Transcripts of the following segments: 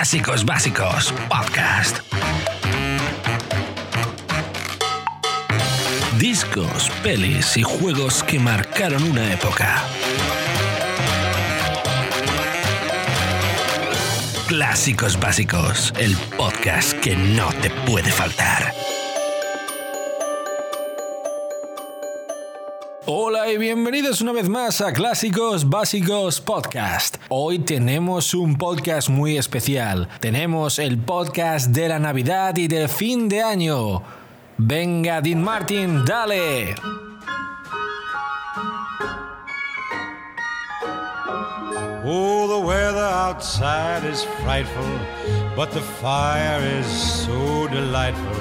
Clásicos Básicos Podcast. Discos, pelis y juegos que marcaron una época. Clásicos Básicos, el podcast que no te puede faltar. Bienvenidos una vez más a Clásicos Básicos Podcast. Hoy tenemos un podcast muy especial. Tenemos el podcast de la Navidad y del fin de año. Venga, Dean Martin, dale. Oh, the weather outside is frightful, but the fire is so delightful.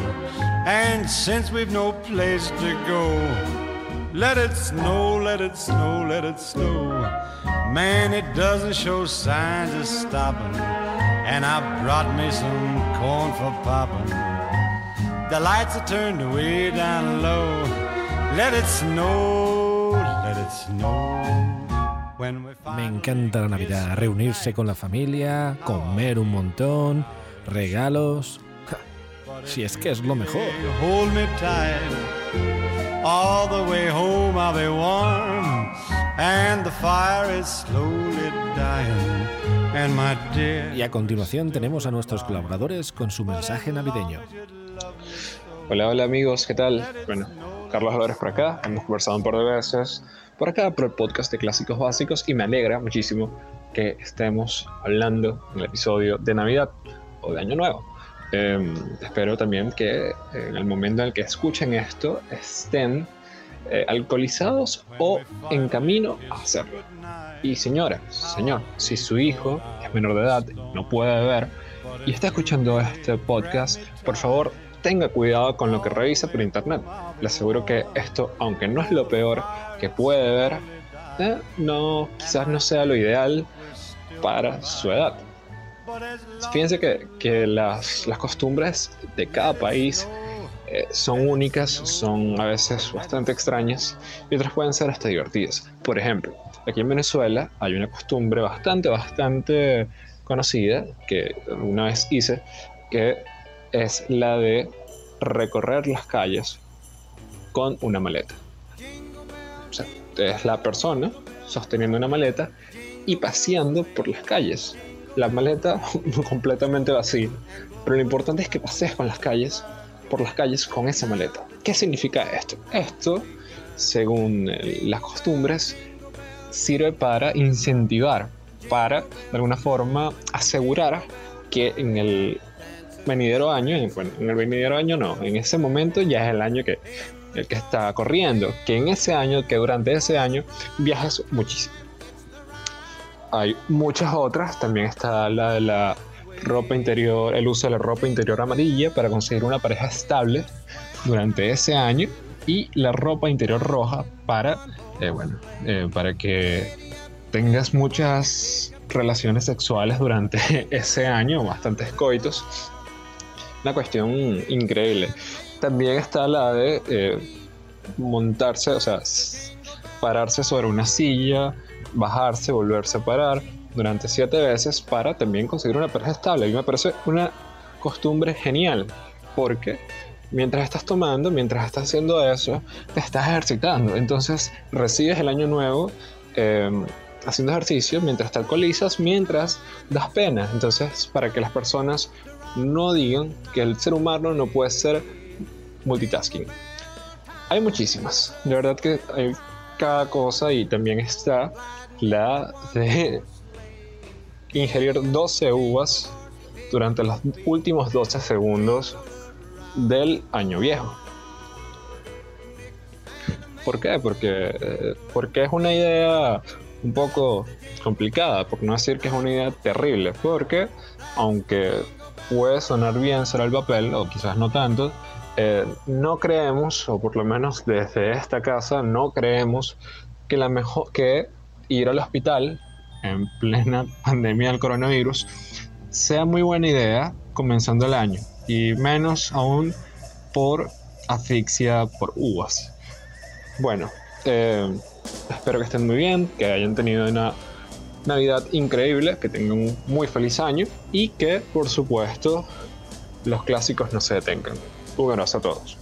And since we've no place to go, let it snow, let it snow, let it snow. Man, it doesn't show signs of stopping. And I brought me some corn for popping. The lights are turned way down low. Let it snow, let it snow. When we Me encanta la Navidad, reunirse con la familia, comer un montón, regalos. Ja, Si es que es lo mejor. All the way home I'll be warm. And the fire is slowly dying. And my dear. Y a continuación tenemos a nuestros colaboradores con su mensaje navideño. Hola, hola amigos, ¿qué tal? Bueno, Carlos Álvarez por acá, hemos conversado un par de veces por acá por el podcast de Clásicos Básicos y me alegra muchísimo que estemos hablando en el episodio de Navidad o de Año Nuevo. Eh, espero también que en el momento en el que escuchen esto estén eh, alcoholizados o en camino a hacerlo. Y señora, señor, si su hijo es menor de edad, no puede beber y está escuchando este podcast, por favor tenga cuidado con lo que revisa por internet. Le aseguro que esto, aunque no es lo peor que puede ver, eh, no, quizás no sea lo ideal para su edad. Fíjense que, las costumbres de cada país eh, son únicas, son a veces bastante extrañas y otras pueden ser hasta divertidas. Por ejemplo, aquí en Venezuela hay una costumbre bastante, bastante conocida que una vez hice, que es la de recorrer las calles con una maleta. O sea, es la persona sosteniendo una maleta y paseando por las calles. La maleta completamente vacía. Pero lo importante es que pasees con las calles, por las calles con esa maleta. ¿Qué significa esto? Esto, según eh, las costumbres, sirve para incentivar, para de alguna forma asegurar que en el venidero año, en, bueno, en el venidero año no, en ese momento ya es el año que, el que está corriendo, que en ese año, que durante ese año viajas muchísimo. Hay muchas otras, también está la de la ropa interior, el uso de la ropa interior amarilla para conseguir una pareja estable durante ese año y la ropa interior roja para, eh, bueno, eh, para que tengas muchas relaciones sexuales durante ese año, bastantes coitos. Una cuestión increíble. También está la de eh, montarse, o sea, pararse sobre una silla, bajarse, volverse a parar durante siete veces para también conseguir una pareja estable. Y me parece una costumbre genial, porque mientras estás tomando, mientras estás haciendo eso, te estás ejercitando. Entonces recibes el año nuevo eh, haciendo ejercicio mientras te alcoholizas, mientras das pena. Entonces, para que las personas no digan que el ser humano no puede ser multitasking. Hay muchísimas, de verdad que hay cada cosa y también está la de ingerir 12 uvas durante los últimos 12 segundos del año viejo. ¿Por qué? Porque, porque es una idea un poco complicada, por no decir que es una idea terrible, porque aunque puede sonar bien sobre el papel, o quizás no tanto, eh, no creemos, o por lo menos desde esta casa, no creemos que, la mejor, que ir al hospital en plena pandemia del coronavirus sea muy buena idea comenzando el año, y menos aún por asfixia por uvas. Bueno, eh, espero que estén muy bien, que hayan tenido una Navidad increíble, que tengan un muy feliz año y que, por supuesto, los clásicos no se detengan. Un abrazo a todos.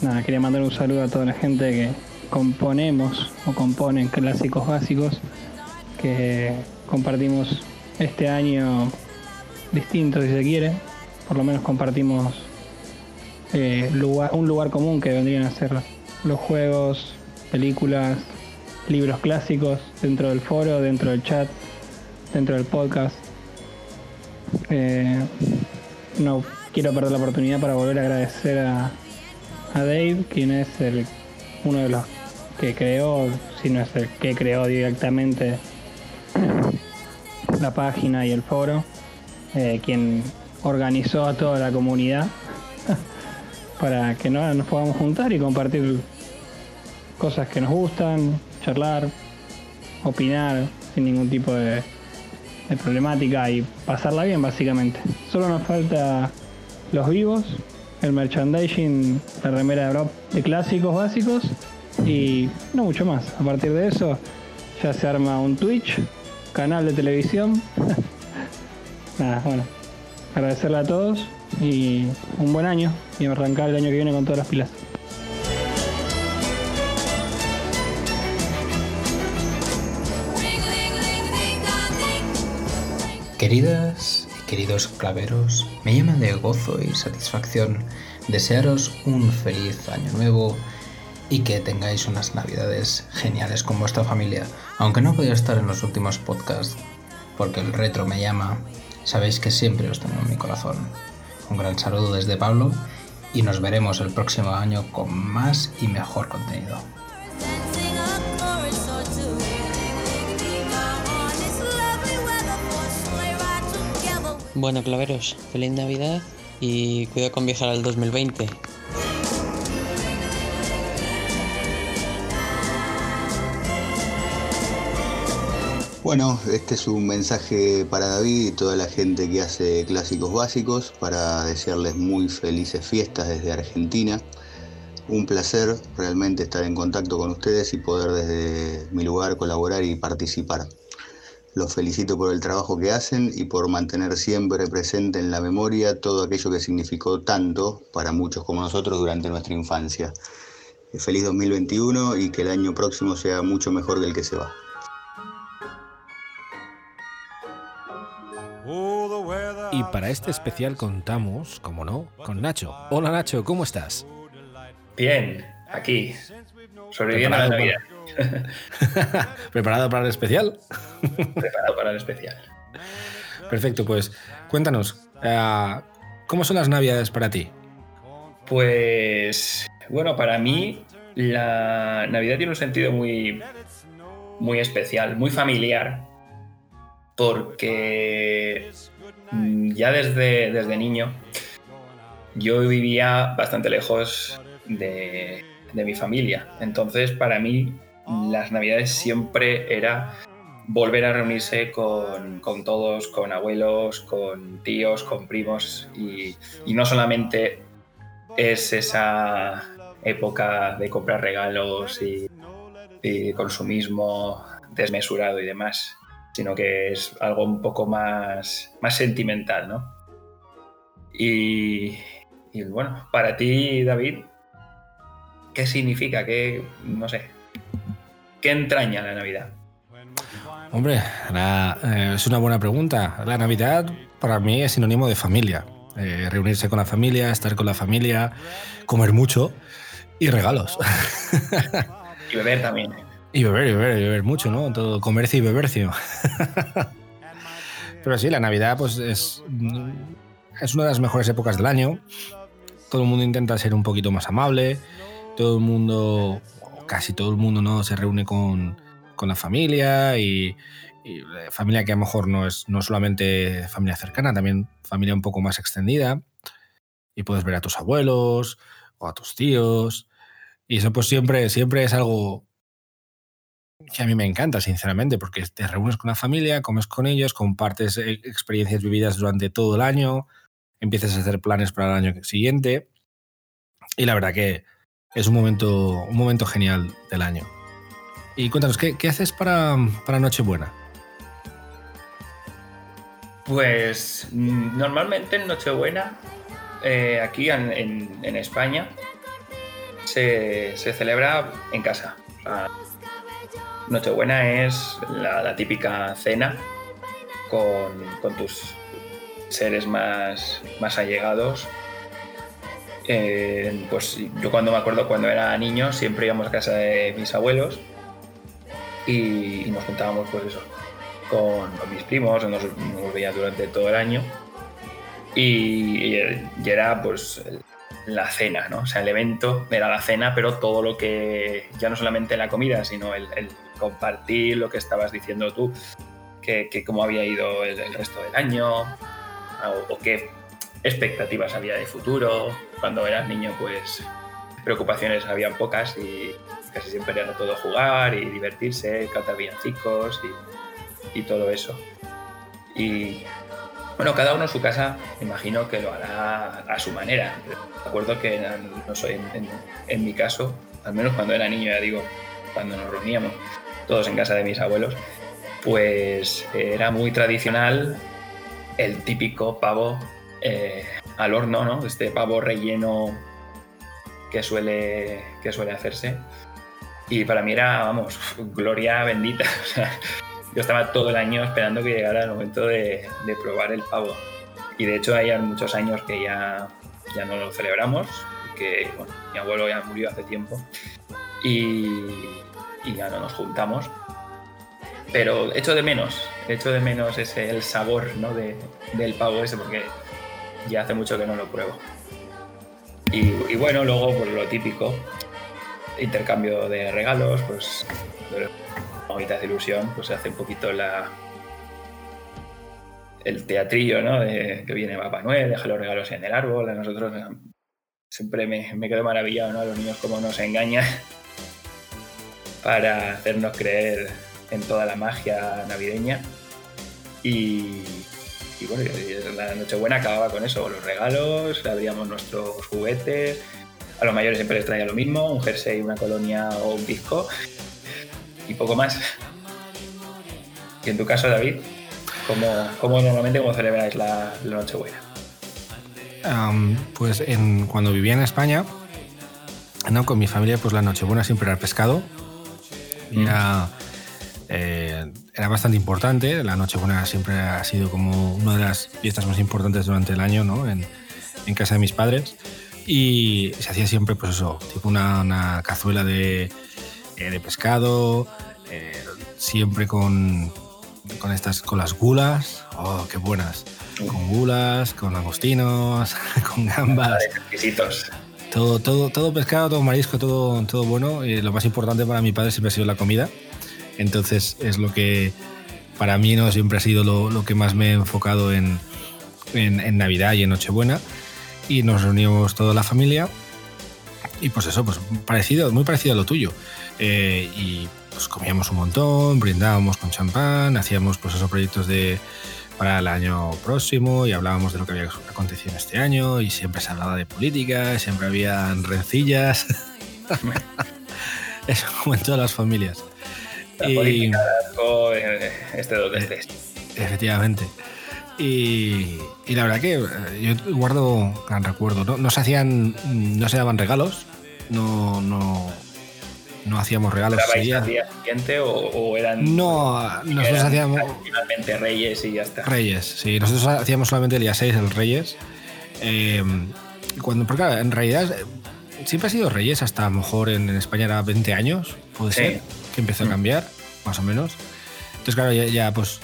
Nada, quería mandar un saludo a toda la gente que componemos o componen clásicos básicos que compartimos este año distinto si se quiere. Por lo menos compartimos eh, un lugar común que vendrían a ser los juegos, películas, libros clásicos dentro del foro, dentro del chat, dentro del podcast. Eh, no quiero perder la oportunidad para volver a agradecer a, Dave, quien es el, uno de los que creó, si no es el que creó directamente la página y el foro, eh, quien organizó a toda la comunidad para que nos podamos juntar y compartir cosas que nos gustan, charlar, opinar sin ningún tipo de, problemática y pasarla bien básicamente. Solo nos falta los vivos el merchandising, la remera de, de clásicos básicos y no mucho más. A partir de eso ya se arma un Twitch, canal de televisión. Nada, bueno, agradecerle a todos y un buen año y arrancar el año que viene con todas las pilas. Queridas Queridos claveros, me llama de gozo y satisfacción desearos un feliz año nuevo y que tengáis unas navidades geniales con vuestra familia. Aunque no podía estar en los últimos podcasts porque el retro me llama, sabéis que siempre os tengo en mi corazón. Un gran saludo desde Pablo y nos veremos el próximo año con más y mejor contenido. Bueno, claveros, feliz Navidad y cuidado con viajar al 2020. Bueno, este es un mensaje para David y toda la gente que hace clásicos básicos para desearles muy felices fiestas desde Argentina. Un placer realmente estar en contacto con ustedes y poder desde mi lugar colaborar y participar. Los felicito por el trabajo que hacen y por mantener siempre presente en la memoria todo aquello que significó tanto para muchos como nosotros durante nuestra infancia. Feliz 2021 y que el año próximo sea mucho mejor que el que se va. Y para este especial contamos, como no, con Nacho. Hola Nacho, ¿cómo estás? Bien, aquí, sobreviviendo a la Navidad. ¿Preparado para el especial? Preparado para el especial. Perfecto, pues cuéntanos, eh, ¿cómo son las navidades para ti? Pues, bueno, para mí la Navidad tiene un sentido muy, muy especial, muy familiar, porque mm, ya desde, desde niño yo vivía bastante lejos de, de mi familia. Entonces, para mí, las navidades siempre era volver a reunirse con, todos, con abuelos, con tíos, con primos y, no solamente es esa época de comprar regalos y, consumismo desmesurado y demás, sino que es algo un poco más, más sentimental, ¿no? Y, y bueno, para ti, David, ¿qué significa? ¿Qué, no sé, ¿Qué entraña la Navidad? Hombre, eh, es una buena pregunta. La Navidad para mí es sinónimo de familia. Eh, reunirse con la familia, estar con la familia, comer mucho y regalos. y beber también. Y beber, y beber, y beber mucho, ¿no? Todo comercio y bebercio. Pero sí, la Navidad pues es, es una de las mejores épocas del año. Todo el mundo intenta ser un poquito más amable. Todo el mundo casi todo el mundo ¿no? se reúne con, la familia y, familia que a lo mejor no es no solamente familia cercana, también familia un poco más extendida. Y puedes ver a tus abuelos o a tus tíos. Y eso pues siempre, siempre es algo que a mí me encanta, sinceramente, porque te reúnes con la familia, comes con ellos, compartes eh, experiencias vividas durante todo el año, empiezas a hacer planes para el año siguiente y la verdad que es un momento, un momento genial del año. Y cuéntanos, ¿qué, haces para, para Nochebuena? Pues mm, normalmente en Nochebuena, eh, aquí en, en- España, se, se celebra en casa. Nochebuena es la, la típica cena con, con tus seres más, más allegados. Eh, pues yo cuando me acuerdo cuando era niño siempre íbamos a casa de mis abuelos y, nos juntábamos pues eso con, mis primos, nos, nos veía durante todo el año y, era pues la cena, ¿no? O sea, el evento era la cena, pero todo lo que, ya no solamente la comida, sino el, compartir lo que estabas diciendo tú, que, cómo había ido el, resto del año, o, o qué expectativas había de futuro. Cuando eras niño, pues preocupaciones habían pocas y casi siempre era todo jugar y divertirse, cantar villancicos y, todo eso. Y bueno, cada uno en su casa, imagino que lo hará a su manera. Recuerdo que no en, en- en mi caso, al menos cuando era niño, ya digo, cuando nos reuníamos todos en casa de mis abuelos, pues era muy tradicional el típico pavo eh, al horno, ¿no? Este pavo relleno que suele, que suele hacerse. Y para mí era, vamos, gloria bendita. Yo estaba todo el año esperando que llegara el momento de, probar el pavo. Y de hecho hay muchos años que ya, ya no lo celebramos, que bueno, mi abuelo ya murió hace tiempo y, y ya no nos juntamos. Pero echo de menos, echo de menos ese, el sabor ¿no? de, del pavo ese porque ya hace mucho que no lo pruebo. Y, bueno, luego pues lo típico, intercambio de regalos, pues ahorita de ilusión, pues se hace un poquito la el teatrillo, ¿no? De que viene Papá Noel, deja los regalos en el árbol, a nosotros eh, siempre me, me quedo maravillado, ¿no? A los niños cómo nos engañan para hacernos creer en toda la magia navideña. Y, y bueno, la Nochebuena acababa con eso, los regalos, abríamos nuestros juguetes. A los mayores siempre les traía lo mismo, un jersey, una colonia o un disco. Y poco más. Y en tu caso, David, ¿cómo, cómo normalmente cómo celebráis la, la Nochebuena? Pues en, cuando vivía en España, no, con mi familia, pues la Nochebuena siempre era pescado. Mm. Era, eh, era bastante importante. La Nochebuena siempre ha sido como una de las fiestas más importantes durante el año, ¿no? En, en casa de mis padres. Y se hacía siempre, pues eso, tipo una, una cazuela de, eh, de pescado, eh, siempre con, con estas, con las gulas. Oh, qué buenas. Con gulas, con langostinos, con gambas. Exquisitos. Todo, todo, todo pescado, todo marisco, todo, todo bueno. Y lo más importante para mi padre siempre ha sido la comida. Entonces es lo que para mí no siempre ha sido lo, lo que más me he enfocado en, en, en Navidad y en Nochebuena. Y nos reunimos toda la familia. Y pues eso, pues parecido, muy parecido a lo tuyo. Eh, y pues comíamos un montón, brindábamos con champán, hacíamos pues esos proyectos de para el año próximo y hablábamos de lo que había acontecido este año y siempre se hablaba de política, siempre había rencillas. Eso como en todas las familias. La Y- política, asco, eh, este tres. Efectivamente. Y, y la verdad que eh, yo guardo gran recuerdo. No, no se hacían, no se daban regalos, no, no, no hacíamos regalos ¿Grabáis día. al día siguiente o, o eran, No, nosotros eran hacíamos finalmente reyes y ya está? Reyes, sí, nosotros hacíamos solamente el día 6, el Reyes. Eh, cuando, porque en realidad eh, siempre ha sido Reyes, hasta a lo mejor en, en España era 20 años, puede Sí. ser, que empezó a Mm. cambiar, más o menos. Entonces, claro, ya, ya, pues.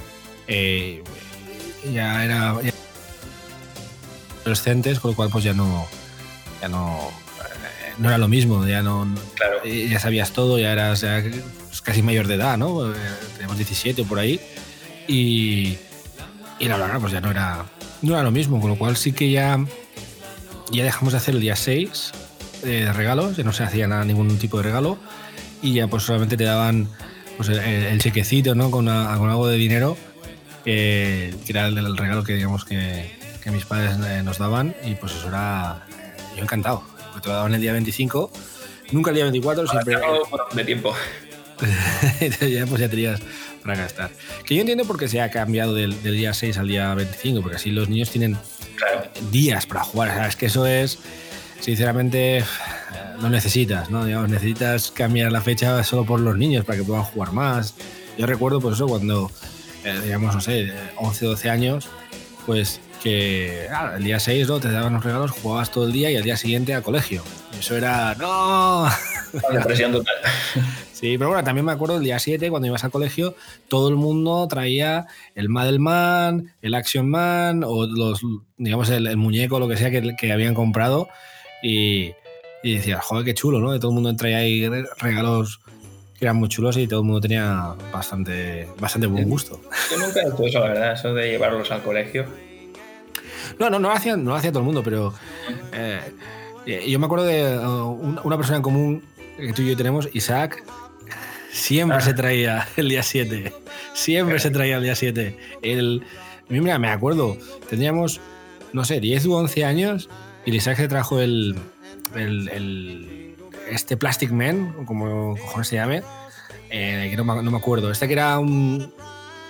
eh, ya era. ya- adolescentes, con lo cual, pues ya no. Ya no. eh, No era lo mismo, ya no. Claro. eh, Ya sabías todo, ya eras ya, pues, casi mayor de edad, ¿no? Eh, Teníamos 17 o por ahí. Y. Y la verdad, pues ya no era, no era lo mismo, con lo cual sí que ya, ya dejamos de hacer el día 6 de regalos, ya no se hacía nada, ningún tipo de regalo, y ya pues solamente te daban pues, el, el chequecito, ¿no? Con, una- con algo de dinero, eh, que era el, el regalo que digamos que, que mis padres eh, nos daban, y pues eso era. Yo encantado, porque te lo daban el día 25, nunca el día 24, siempre... de tiempo. Ya, pues ya tenías para gastar. Que yo entiendo por qué se ha cambiado del, del día 6 al día 25, porque así los niños tienen Claro. días para jugar. O sea, es que eso es, sinceramente, eh, lo necesitas, ¿no? Digamos, necesitas cambiar la fecha solo por los niños para que puedan jugar más. Yo recuerdo, por eso, cuando, eh, digamos, no sé, 11, 12 años, pues que claro, el día 6 ¿no? te daban los regalos, jugabas todo el día y al día siguiente a colegio. Eso era, ¡no! Depresión total. Sí, pero bueno, también me acuerdo el día 7, cuando ibas al colegio, todo el mundo traía el Madelman, el Action Man o los, digamos, el, el muñeco, lo que sea que, que habían comprado. Y, y decías, joder, qué chulo, ¿no? Que todo el mundo traía ahí re- regalos que eran muy chulos y todo el mundo tenía bastante, bastante buen gusto. Yo nunca he hecho eso, la verdad, eso de llevarlos al colegio. No, no, no lo hacía, no lo hacía todo el mundo, pero eh, eh, yo me acuerdo de uh, una persona en común que tú y yo tenemos, Isaac, siempre Ah. se traía el día 7. Siempre se traía el día 7. El, mira, me acuerdo, teníamos, no sé, 10 u 11 años y el Isaac se trajo el, el, el- este Plastic Man, como cojones se llame, eh, que no me, no me acuerdo. Este que era un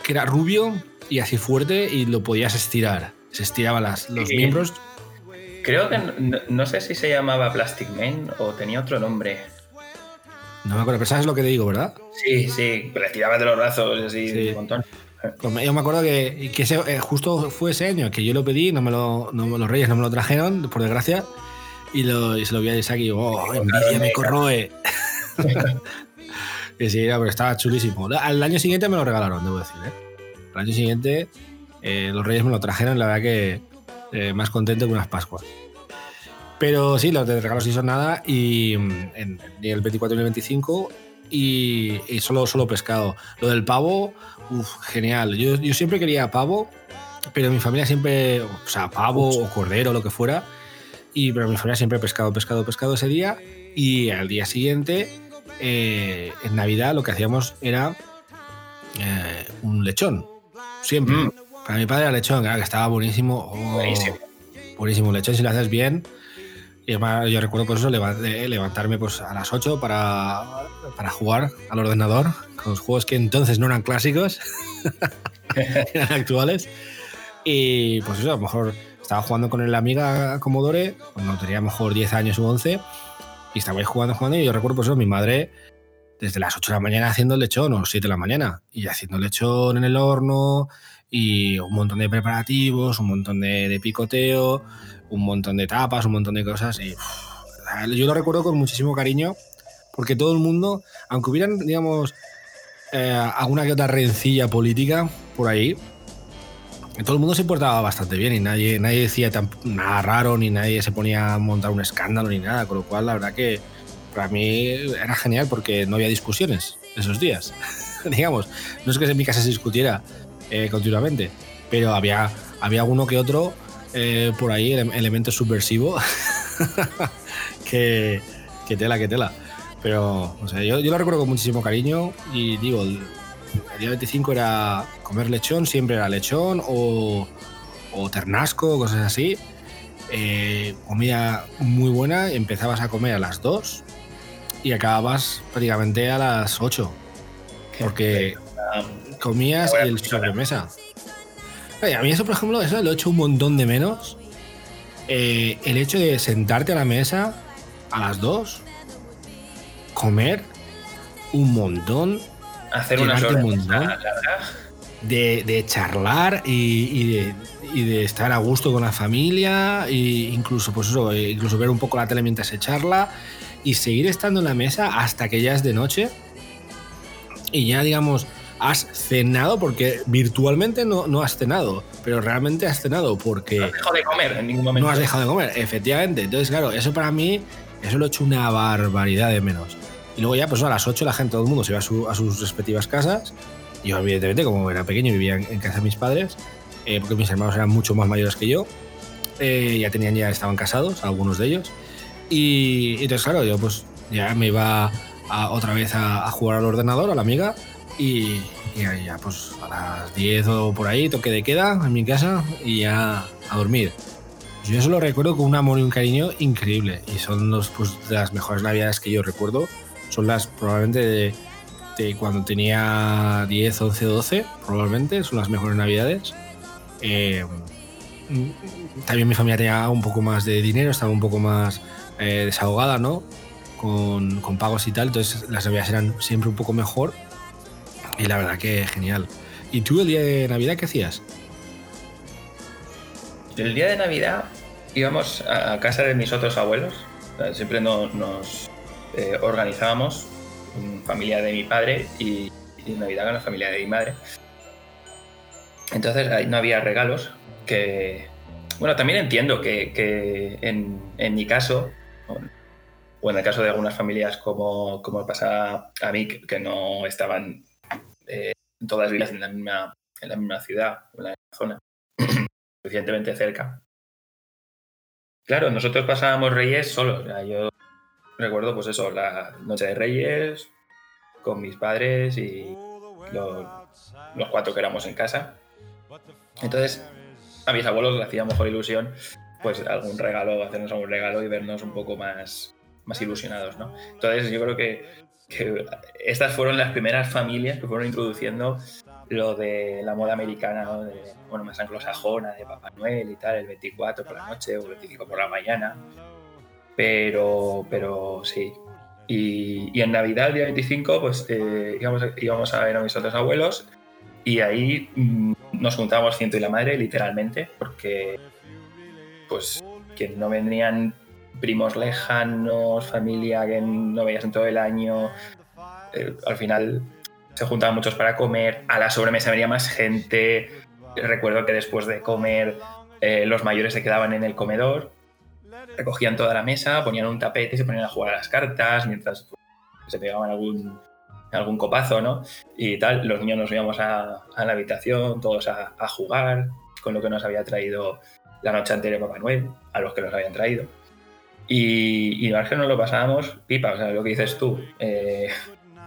que era rubio y así fuerte y lo podías estirar. Se estiraban las, los Sí. miembros. Creo que no, no sé si se llamaba Plastic Man o tenía otro nombre. No me acuerdo, pero sabes lo que te digo, ¿verdad? Sí, sí, pero le tirabas de los brazos así Sí. un montón. Pues yo me acuerdo que, que ese- eh, justo fue ese año que yo lo pedí, no me lo, no los reyes no me lo trajeron, por desgracia, y, lo, y se lo vi a Isaac y digo, oh, envidia me corroe. que sí, pero estaba chulísimo. Al año siguiente me lo regalaron, debo decir, ¿eh? Al año siguiente eh, los reyes me lo trajeron, la verdad que eh, más contento que unas Pascuas. Pero sí, los de regalos sí son nada, y mm, en, ni el 24 ni el 25, y, y solo, solo pescado. Lo del pavo, Uf, genial. Yo, yo siempre quería pavo, pero mi familia siempre, o sea, pavo o cordero, lo que fuera. Y pero mi familia siempre pescado, pescado, pescado ese día. Y al día siguiente, eh, en Navidad, lo que hacíamos era eh, un lechón. Siempre. Mm. Para mi padre era lechón, claro, que estaba buenísimo. Oh, Buenísimo. Buenísimo lechón si lo haces bien. Y además yo recuerdo por eso leva- eh, levantarme pues a las 8 para, para jugar al ordenador con los juegos que entonces no eran clásicos, eran actuales. Y pues eso, a lo mejor estaba jugando con la amiga Commodore, cuando tenía a lo mejor 10 años u 11, y estabais jugando, jugando, y yo recuerdo por eso mi madre desde las 8 de la mañana haciendo el lechón, o 7 de la mañana, y haciendo lechón en el horno, y un montón de preparativos, un montón de, de picoteo, un montón de tapas, un montón de cosas. Y yo lo recuerdo con muchísimo cariño, porque todo el mundo, aunque hubieran, digamos, eh, alguna que otra rencilla política por ahí, todo el mundo se portaba bastante bien y nadie, nadie decía tan- nada raro, ni nadie se ponía a montar un escándalo ni nada, con lo cual la verdad que para mí era genial porque no había discusiones esos días. digamos, no es que en mi casa se discutiera eh, continuamente, pero había, había uno que otro eh, por ahí, ele- elemento subversivo, que, que tela, que tela. Pero, o sea, yo, yo lo recuerdo con muchísimo cariño y digo, el, el día 25 era comer lechón, siempre era lechón o, o ternasco, cosas así. Eh, comida muy buena, empezabas a comer a las 2 y acababas prácticamente a las 8. Porque comías y el sobremesa. A mí eso, por ejemplo, eso lo he hecho un montón de menos. Eh, el hecho de sentarte a la mesa a las 2, comer un montón, Hacer una un montón. de, de charlar y, y de, y de estar a gusto con la familia, e incluso, pues eso, eh, incluso ver un poco la tele mientras se charla y seguir estando en la mesa hasta que ya es de noche y ya, digamos, has cenado, porque virtualmente no, no has cenado, pero realmente has cenado porque No dejo de comer en ningún momento. no has dejado de comer, efectivamente. Entonces, claro, eso para mí, eso lo he hecho una barbaridad de menos. Y luego ya, pues a las 8 la gente, todo el mundo se iba a, su- a sus respectivas casas. Yo, evidentemente, como era pequeño, vivía en, en casa de mis padres, eh, porque mis hermanos eran mucho más mayores que yo. Eh, ya tenían, ya estaban casados, algunos de ellos. Y, y entonces, claro, yo pues ya me iba a- otra vez a, a jugar al ordenador, a la amiga, y, ya pues a las 10 o por ahí, toque de queda en mi casa, y ya a dormir. Yo eso lo recuerdo con un amor y un cariño increíble. Y son los, pues, las mejores navidades que yo recuerdo. Son las probablemente de, de cuando tenía 10, 11, 12, probablemente. Son las mejores navidades. Eh, también mi familia tenía un poco más de dinero, estaba un poco más eh, desahogada, ¿no? Con, con pagos y tal. Entonces las navidades eran siempre un poco mejor. Y la verdad que genial. ¿Y tú el día de Navidad qué hacías? El día de Navidad íbamos a casa de mis otros abuelos. Siempre no- nos eh, organizábamos, mm, familia de mi padre y, y Navidad con la familia de mi madre. Entonces ahí no había regalos que... Bueno, también entiendo que, que en, en mi caso, o- en el caso de algunas familias como, como pasa a mí, que no estaban eh, todas vividas en la misma, en la misma ciudad en la misma zona, suficientemente cerca. Claro, nosotros pasábamos Reyes solos. o sea, yo recuerdo, pues eso, la noche de Reyes con mis padres y los, los cuatro que éramos en casa. Entonces, a mis abuelos les hacía mejor ilusión, pues algún regalo, hacernos algún regalo y vernos un poco más, más ilusionados, ¿no? Entonces, yo creo que, que estas fueron las primeras familias que fueron introduciendo lo de la moda americana, bueno, más anglosajona, de Papá Noel y tal, el 24 por la noche o el 25 por la mañana. Pero, pero sí. Y, en Navidad, el día 25, pues eh, íbamos, íbamos a ver a mis otros abuelos y ahí mm, nos juntábamos ciento y la madre, literalmente, porque pues que no vendrían primos lejanos, familia que no veías en todo el año. Eh, al final se juntaban muchos para comer, a la sobremesa venía más gente. Recuerdo que después de comer eh, los mayores se quedaban en el comedor, recogían toda la mesa, ponían un tapete y se ponían a jugar a las cartas mientras pues, se pegaban algún, algún copazo, ¿no? Y tal, los niños nos íbamos a, la habitación, todos a, a jugar con lo que nos había traído la noche anterior Papá Noel, a los que nos habían traído. Y, y la verdad nos lo pasábamos pipa, o sea, lo que dices tú, eh,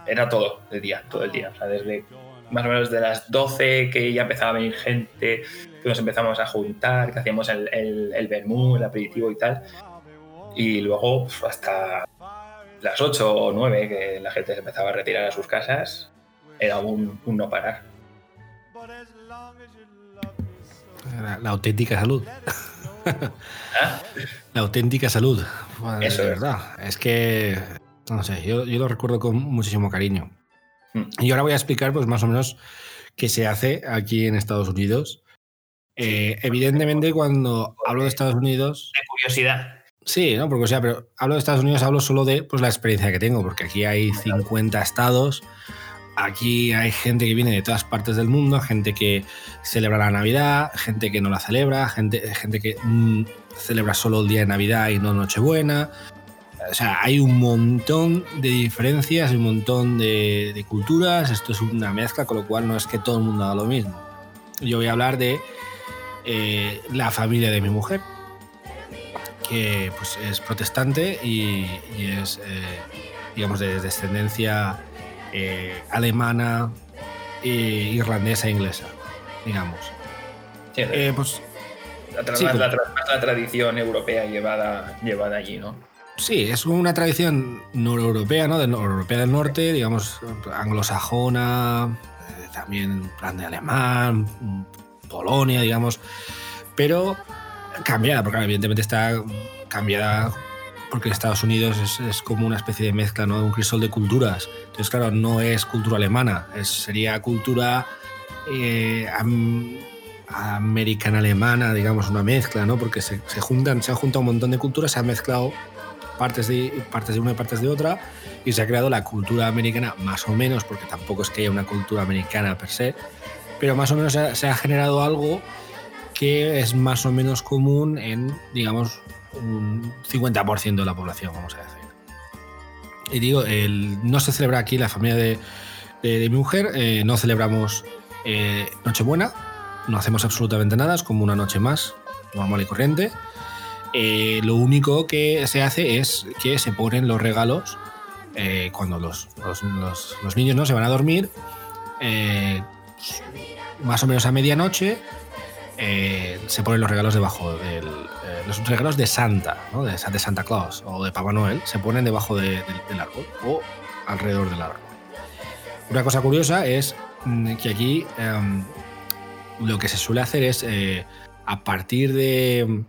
era todo el día, todo el día, o sea, desde más o menos de las 12 que ya empezaba a venir gente, que nos empezamos a juntar, que hacíamos el, el, el vermú, el aperitivo y tal, y luego hasta las 8 o 9 que la gente se empezaba a retirar a sus casas, era un, un no parar. La, la auténtica salud. ¿Ah? La auténtica salud. Bueno, Eso es. verdad. Es que, no sé, yo, yo lo recuerdo con muchísimo cariño. Mm. Y ahora voy a explicar, pues más o menos, qué se hace aquí en Estados Unidos. Eh, evidentemente, cuando hablo de Estados Unidos, De curiosidad. Sí, ¿no? Porque, o sea, pero hablo de Estados Unidos, hablo solo de pues, la experiencia que tengo, porque aquí hay 50 estados, aquí hay gente que viene de todas partes del mundo, gente que celebra la Navidad, gente que no la celebra, gente, gente que mm, celebra solo el día de Navidad y no Nochebuena. O sea, hay un montón de diferencias, un montón de, culturas, esto es una mezcla, con lo cual no es que todo el mundo haga lo mismo. Yo voy a hablar de eh, la familia de mi mujer, que pues, es protestante y, y es, eh, digamos, de descendencia eh, alemana, e irlandesa e inglesa, digamos. Sí, Eh, pues la, tra- sí, la- tra- la tradición europea llevada, llevada allí, ¿no? sí, es una tradición noreuropea, ¿no? De europea del norte, digamos, anglosajona, eh, también plan de alemán, Polonia, digamos, pero cambiada, porque evidentemente está cambiada porque Estados Unidos es, es como una especie de mezcla, ¿no? Un crisol de culturas. Entonces, claro, no es cultura alemana, es, sería cultura eh, am- americana-alemana, digamos, una mezcla, ¿no? Porque se, se juntan, se han juntado un montón de culturas, se han mezclado partes de, partes de una y partes de otra, y se ha creado la cultura americana, más o menos, porque tampoco es que haya una cultura americana per se, pero más o menos se ha, se ha generado algo que es más o menos común en, digamos, un 50% de la población, vamos a decir. Y digo, el, no se celebra aquí la familia de, de- mi mujer, eh, no celebramos eh, Nochebuena, no hacemos absolutamente nada, es como una noche más, normal y corriente. Eh, lo único que se hace es que se ponen los regalos cuando los, los- los- niños no se van a dormir, más o menos a medianoche, eh, se ponen los regalos debajo del. eh, los regalos de Santa, ¿no? de, Sa- de Santa Claus o de Papá Noel, se ponen debajo de- del- árbol o alrededor del árbol. Una cosa curiosa es mm, que aquí em, lo que se suele hacer es eh, a partir de,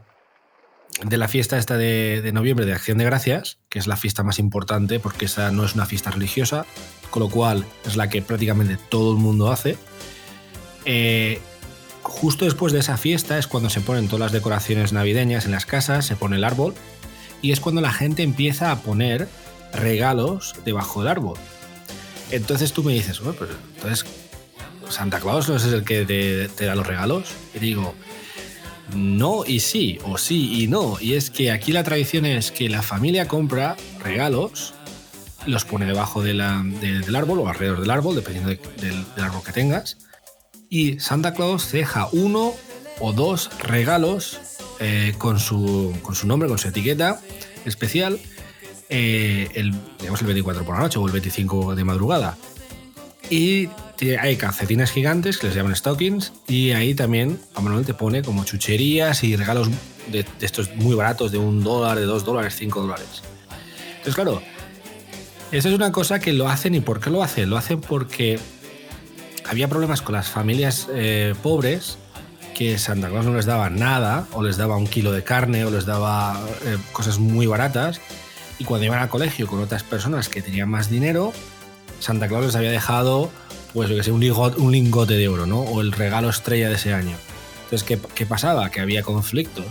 de la fiesta esta de, de noviembre de Acción de Gracias, que es la fiesta más importante porque esa no es una fiesta religiosa, con lo cual es la que prácticamente todo el mundo hace. eh, justo después de esa fiesta es cuando se ponen todas las decoraciones navideñas en las casas, se pone el árbol y es cuando la gente empieza a poner regalos debajo del árbol. Entonces tú me dices, bueno, pero entonces Santa Claus no es el que te, da los regalos. Y digo, no y sí, o sí y no. Y es que aquí la tradición es que la familia compra regalos, los pone debajo del árbol o alrededor del árbol, dependiendo de- del, del árbol que tengas. Y Santa Claus deja uno o dos regalos eh, con, su, con su nombre, con su etiqueta especial, eh, digamos el 24 por la noche o el 25 de madrugada. Y hay calcetines gigantes que les llaman stockings y ahí también Papá Manuel te pone como chucherías y regalos de, de estos muy baratos de un dólar, de dos dólares, cinco dólares. Entonces, claro, eso es una cosa que lo hacen y ¿por qué lo hacen? Lo hacen porque había problemas con las familias eh, pobres que Santa Claus no les daba nada o les daba un kilo de carne o les daba eh, cosas muy baratas y cuando iban al colegio con otras personas que tenían más dinero, Santa Claus les había dejado, pues que sé, un lingote, un lingote de oro, ¿no? O el regalo estrella de ese año. Entonces, ¿qué, qué pasaba? Que había conflictos.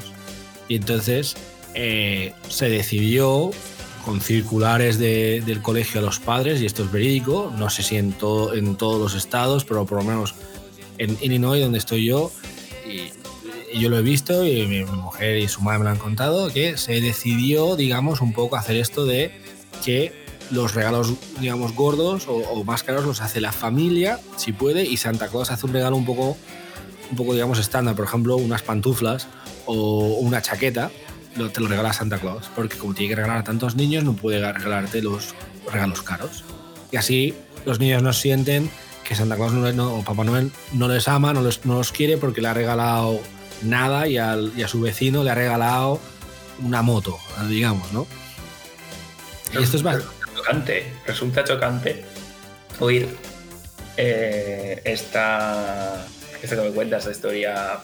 Y entonces eh, se decidió con circulares de- del colegio a los padres, y esto es verídico, no sé si en, todo, en todos los estados, pero por lo menos en Illinois, donde estoy yo, yo lo he visto, y mi, mi mujer y su madre me lo han contado, que se decidió, digamos, un poco hacer esto de que los regalos, digamos, gordos o, o más caros los hace la familia, si puede, y Santa Claus hace un regalo un poco, un poco digamos, estándar, por ejemplo, unas pantuflas o una chaqueta, te lo regala Santa Claus, porque como tiene que regalar a tantos niños, no puede regalarte los regalos caros. Y así los niños no sienten que Santa Claus o Papá Noel no les ama, no, les- no los quiere porque le ha regalado nada y, al- y a su vecino le ha regalado una moto, digamos, ¿no? Esto es más, chocante, resulta chocante oír eh, esta, esto que me cuentas, esta historia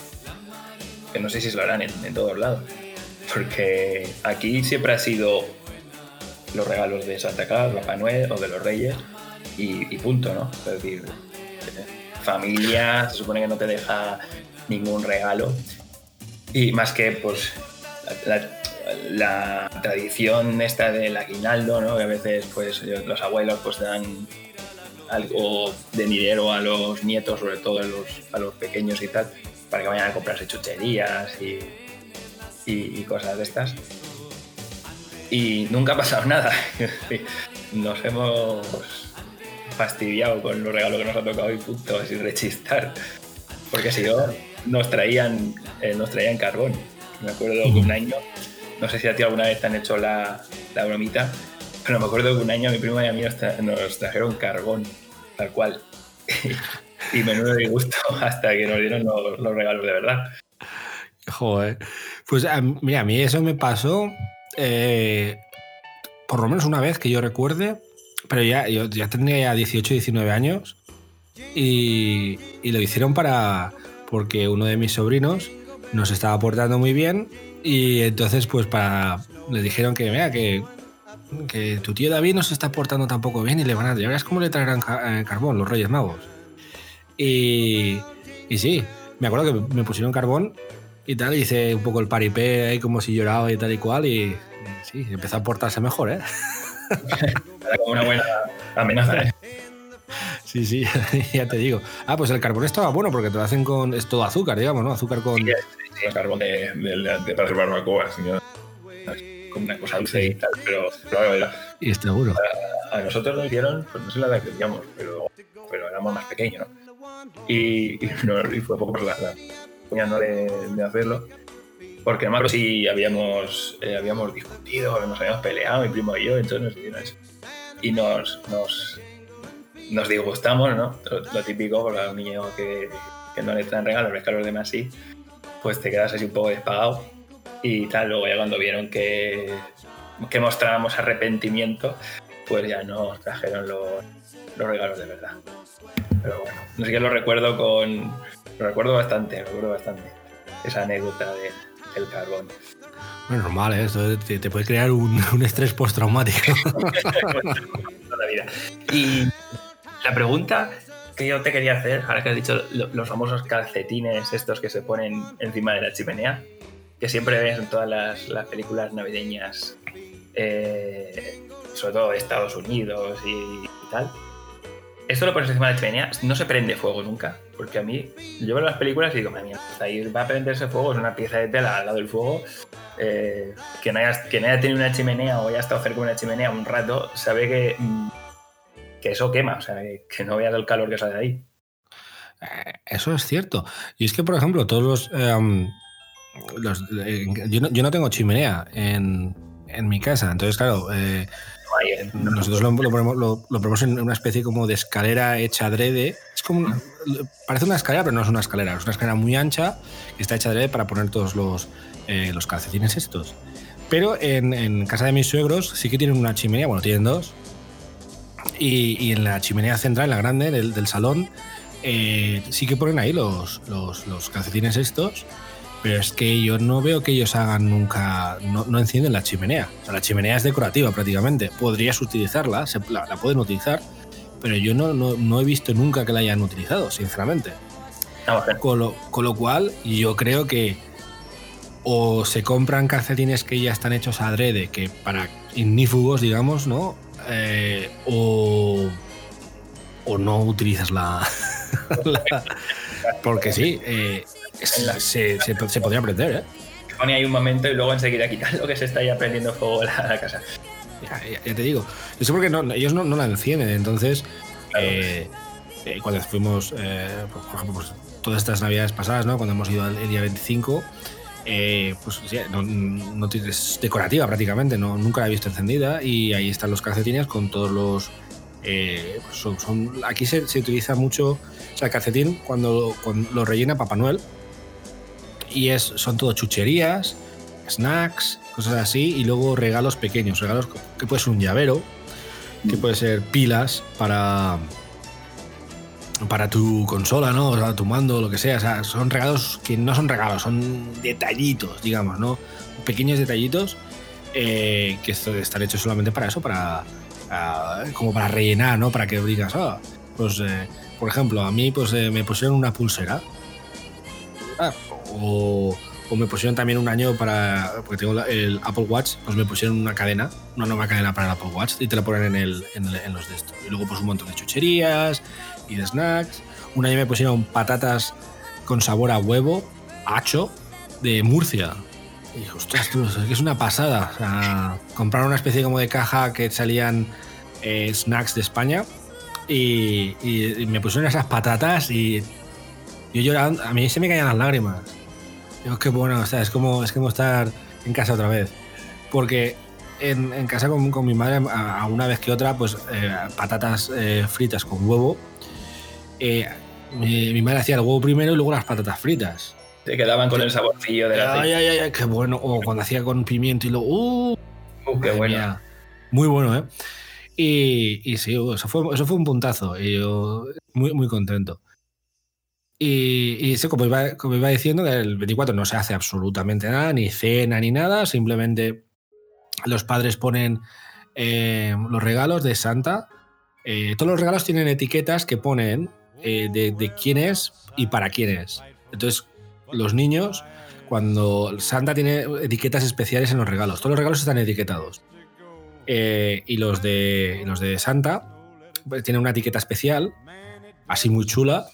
que no sé si se lo harán en, en todos lados, porque aquí siempre ha sido los regalos de Santa Claus, Papá Noel o de los Reyes y, punto, ¿no? Es decir, familia se supone que no te deja ningún regalo y más que pues la tradición esta del aguinaldo, ¿no? Que a veces pues los abuelos pues dan algo de dinero a los nietos, sobre todo a los, a los pequeños y tal, para que vayan a comprarse chucherías y, y- y cosas de estas. Y nunca ha pasado nada. Nos hemos fastidiado con los regalos que nos ha tocado y punto, sin rechistar. Porque si no, nos traían, eh, nos traían carbón. Me acuerdo que un año, no sé si a ti alguna vez te han hecho la, la bromita, pero me acuerdo que un año mi prima y a mí nos, tra- nos trajeron carbón, tal cual. y menudo disgusto hasta que nos dieron los, los regalos de verdad. Joder. Pues a mira, a mí eso me pasó eh, por lo menos una vez que yo recuerde, pero ya, yo ya tenía ya 18, 19 años y, y lo hicieron para porque uno de mis sobrinos nos estaba portando muy bien y entonces pues para le dijeron que mira que, que tu tío David no se está portando tampoco bien y le van a ya verás cómo le traerán eh, carbón los Reyes Magos. Y, y sí, me acuerdo que me pusieron carbón y tal, hice un poco el paripé ahí como si lloraba y tal y cual y, sí, empezó a portarse mejor, ¿eh? Era como una buena amenaza. ¿eh? Sí, sí, ya te digo. Ah, pues el carbón estaba bueno porque te lo hacen con, es todo azúcar, digamos, ¿no? Azúcar con... Sí, sí, carbón de, de, de- para hacer barbacoa, señor. Como una cosa dulce y tal, pero claro, era- Y está bueno. a nosotros nos dieron, pues no sé la edad que teníamos, pero, pero éramos más pequeños, ¿no? Y, y, no- y fue poco por la, la ¿no? De, de hacerlo. Porque además sí habíamos, eh, habíamos discutido, nos habíamos peleado, mi primo y yo, entonces nos. Y nos, nos, nos disgustamos, ¿no? Lo, lo típico, porque a un niño que, que no le traen regalos, ves que a los demás sí. pues te quedas así un poco despagado y tal. Luego ya cuando vieron que, que mostrábamos arrepentimiento, pues ya nos trajeron los, los regalos de verdad. Pero bueno, no sé qué lo recuerdo con. Lo recuerdo bastante, lo recuerdo bastante. Esa anécdota de, del carbón. Bueno, normal, ¿eh? esto te, te puede crear un, un estrés postraumático. Y la pregunta que yo te quería hacer, ahora que has dicho lo- los famosos calcetines estos que se ponen encima de la chimenea, que siempre ves en todas las, las películas navideñas, eh, sobre todo de Estados Unidos y, y tal. Esto lo pones encima de chimenea, no se prende fuego nunca, porque a mí, yo veo las películas y digo, madre mía, ahí va a prenderse fuego, es una pieza de tela al lado del fuego. eh, que, no haya, que no haya tenido una chimenea o haya estado cerca de una chimenea un rato, sabe que, mm, que eso quema, o sea, que, que no veas el calor que sale ahí. Eh, Eso es cierto. Y es que, por ejemplo, todos los. em, los- eh, yo, no, yo no tengo chimenea en, en mi casa. Entonces, claro, eh, Nosotros lo, ponemos, en una especie como de escalera hecha adrede. Es como. parece una escalera, pero no es una escalera. Es una escalera muy ancha que está hecha adrede para poner todos los, eh, los calcetines estos. Pero en, en casa de mis suegros sí que tienen una chimenea, bueno, tienen dos. Y, y en la chimenea central, en la grande del, del salón, eh, sí que ponen ahí los, los, los calcetines estos, pero es que yo no veo que ellos hagan nunca, no, no encienden la chimenea. O sea, la chimenea es decorativa prácticamente. Podrías utilizarla, se- la, la pueden utilizar, pero yo no, no, no he visto nunca que la hayan utilizado, sinceramente. Vamos a ver. Con lo, con lo cual, yo creo que o se compran calcetines que ya están hechos adrede, que para ignífugos, digamos, ¿no? Eh, o, o no utilizas la. la- porque sí, eh, la- se, se- se podría aprender, ¿eh? Pone ahí un momento y luego enseguida quitarlo que se está ya prendiendo fuego la, la casa. Ya, ya- ya te digo. Eso porque no, ellos no, no la encienden. Entonces, Claro. eh, eh, cuando fuimos, eh, pues, por ejemplo, pues, todas estas navidades pasadas, ¿no? cuando hemos ido el, el día 25, eh, pues no, no es decorativa prácticamente, no, nunca la he visto encendida. Y ahí están los calcetines con todos los. eh, pues son, son- aquí se, se utiliza mucho. O sea, el calcetín cuando, cuando lo rellena Papá Noel. Y es, son todo chucherías, snacks, cosas así, y luego regalos pequeños, regalos que puede ser un llavero, que puede ser pilas para para tu consola, ¿no? O sea, tu mando, lo que sea. O sea, son regalos que no son regalos, son detallitos, digamos, ¿no? Pequeños detallitos eh, que están hechos solamente para eso, para, para- como para rellenar, ¿no? Para que digas, ah, pues, eh, por ejemplo, a mí pues eh, me pusieron una pulsera. Ah, o, me pusieron también un año para. Porque tengo el Apple Watch, pues me pusieron una cadena, una nueva cadena para el Apple Watch y te la ponen en, el, en, el- en los de estos. Y luego, pues un montón de chucherías y de snacks. Un año me pusieron patatas con sabor a huevo, hacho, de Murcia. Y dije, ostras, es una pasada. O sea, compraron una especie como de caja que salían eh, snacks de España y me pusieron esas patatas y yo llorando, a mí se me caían las lágrimas. Digo, qué bueno, o sea, es como, es como estar en casa otra vez. Porque en, en casa con, con mi madre, a, a una vez que otra, pues eh, patatas eh, fritas con huevo. Eh, mi, mi madre hacía el huevo primero y luego las patatas fritas. Se quedaban con el saborcillo de la Ay, ay, ay, qué bueno. O cuando hacía con pimiento y luego, ¡uh! Uh, qué bueno. mía. Muy bueno, ¿eh? Y, y sí, eso fue, eso fue un puntazo. Y yo muy, muy contento. Y, y como iba, como iba diciendo, el 24 no se hace absolutamente nada, ni cena ni nada. Simplemente los padres ponen eh, los regalos de Santa. Eh, todos los regalos tienen etiquetas que ponen eh, de, quién es y para quién es. Entonces, los niños, cuando Santa tiene etiquetas especiales en los regalos, todos los regalos están etiquetados. Y los de, los de Santa pues, tienen una etiqueta especial, así muy chula,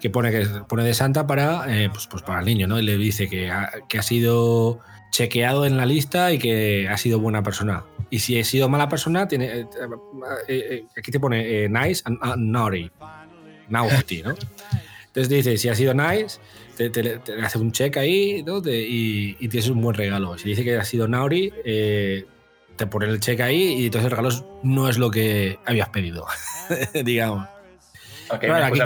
que pone, que pone de Santa para, eh, pues, pues para el niño, ¿no? Y le dice que ha, que ha sido chequeado en la lista y que ha sido buena persona. Y si ha sido mala persona, tiene, eh, eh, eh, aquí te pone eh, nice and uh, naughty. Naughty, ¿no? Entonces dice, si ha sido nice, te, te- te hace un check ahí ¿no? Te- y, y tienes un buen regalo. Si dice que ha sido naughty, eh, te pone el check ahí y entonces el regalo no es lo que habías pedido, digamos. Ok, Claro, aquí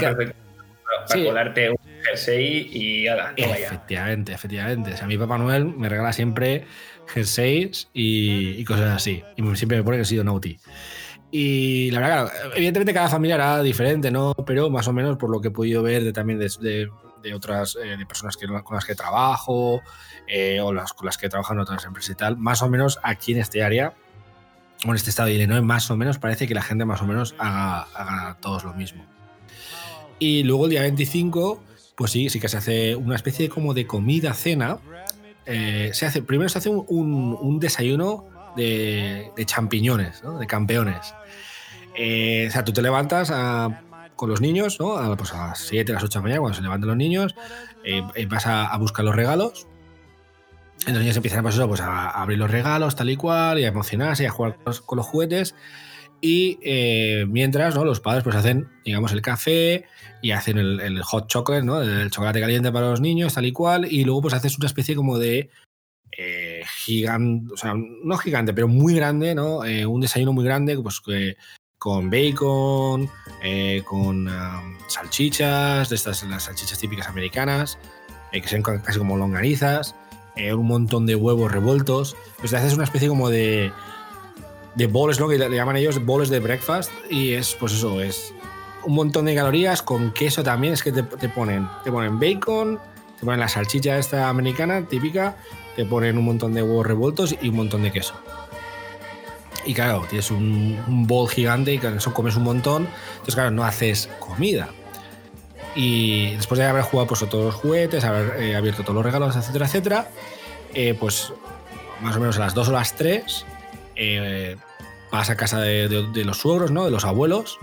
para, Sí. colarte un jersey y ala, ya. Efectivamente, efectivamente. O sea, mi Papá Noel me regala siempre jerseys y, y cosas así. Y siempre me pone que he sido naughty. Y la verdad, claro, evidentemente cada familia era diferente, ¿no? Pero más o menos por lo que he podido ver de, también de, de- de otras eh, de personas que, con las que trabajo eh, o las, con las que trabajan otras empresas y tal, más o menos aquí en este área o en este estado de Illinois, más o menos parece que la gente más o menos haga, haga todos lo mismo. Y luego el día 25, pues sí, sí que se hace una especie como de comida, cena. Eh, se hace, primero se hace un, un- un desayuno de, de champiñones, de campeones. Eh, o sea, tú te levantas a- con los niños, ¿no? A, pues a las 7, a las 8 de la mañana, cuando se levantan los niños, eh, eh, vas a, buscar los regalos. Y los niños empiezan pues, eso, pues, a, a abrir los regalos tal y cual, y a emocionarse, y a jugar con los, con los juguetes. Y eh, mientras, ¿no? Los padres pues hacen, digamos, el café y hacen el, hot chocolate, ¿no? El chocolate caliente para los niños, tal y cual. Y luego pues haces una especie como de eh, gigante, o sea, no gigante, pero muy grande, ¿no? Eh, un desayuno muy grande, pues que- con bacon, eh, con salchichas, de estas las salchichas típicas americanas, que son ca- casi como longanizas, un montón de huevos revueltos. Pues haces una especie como de de bowls, ¿no? Que le llaman ellos bowls de breakfast y es, pues eso, es un montón de calorías con queso también, es que te, te ponen, te ponen bacon, te ponen la salchicha esta americana típica, te ponen un montón de huevos revueltos y un montón de queso. Y claro, tienes un, un bowl gigante y con eso comes un montón, entonces claro, no haces comida. Y después de haber jugado pues, todos los juguetes, haber eh, abierto todos los regalos, etcétera, etcétera, eh, pues más o menos a las 2 o las 3 eh, vas a casa de, los suegros, ¿no? De los abuelos.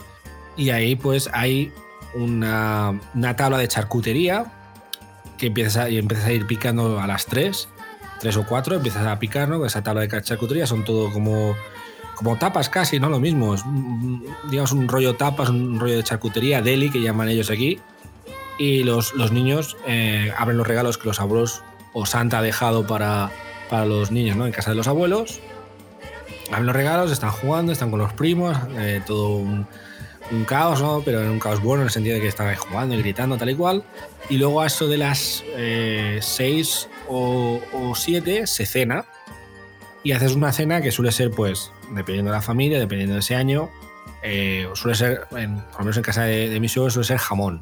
Y ahí pues hay una, una tabla de charcutería que empiezas a, y empiezas a ir picando a las 3, 3 o 4, empiezas a picar, ¿no? Esa tabla de charcutería son todo como, como tapas casi, ¿no? Lo mismo, es, digamos un rollo tapas, un rollo de charcutería, deli que llaman ellos aquí. Y los, los niños eh, abren los regalos que los abuelos o Santa ha dejado para, para los niños, ¿no? En casa de los abuelos abren los regalos, están jugando, están con los primos, eh, todo un, caos, ¿no? Pero en un caos bueno, en el sentido de que están jugando y gritando, tal y cual. Y luego a eso de las 6 o 7 se cena. Y haces una cena que suele ser, pues, dependiendo de la familia, dependiendo de ese año, eh, suele ser, en- por lo menos en casa de, de mis suegros, suele ser jamón.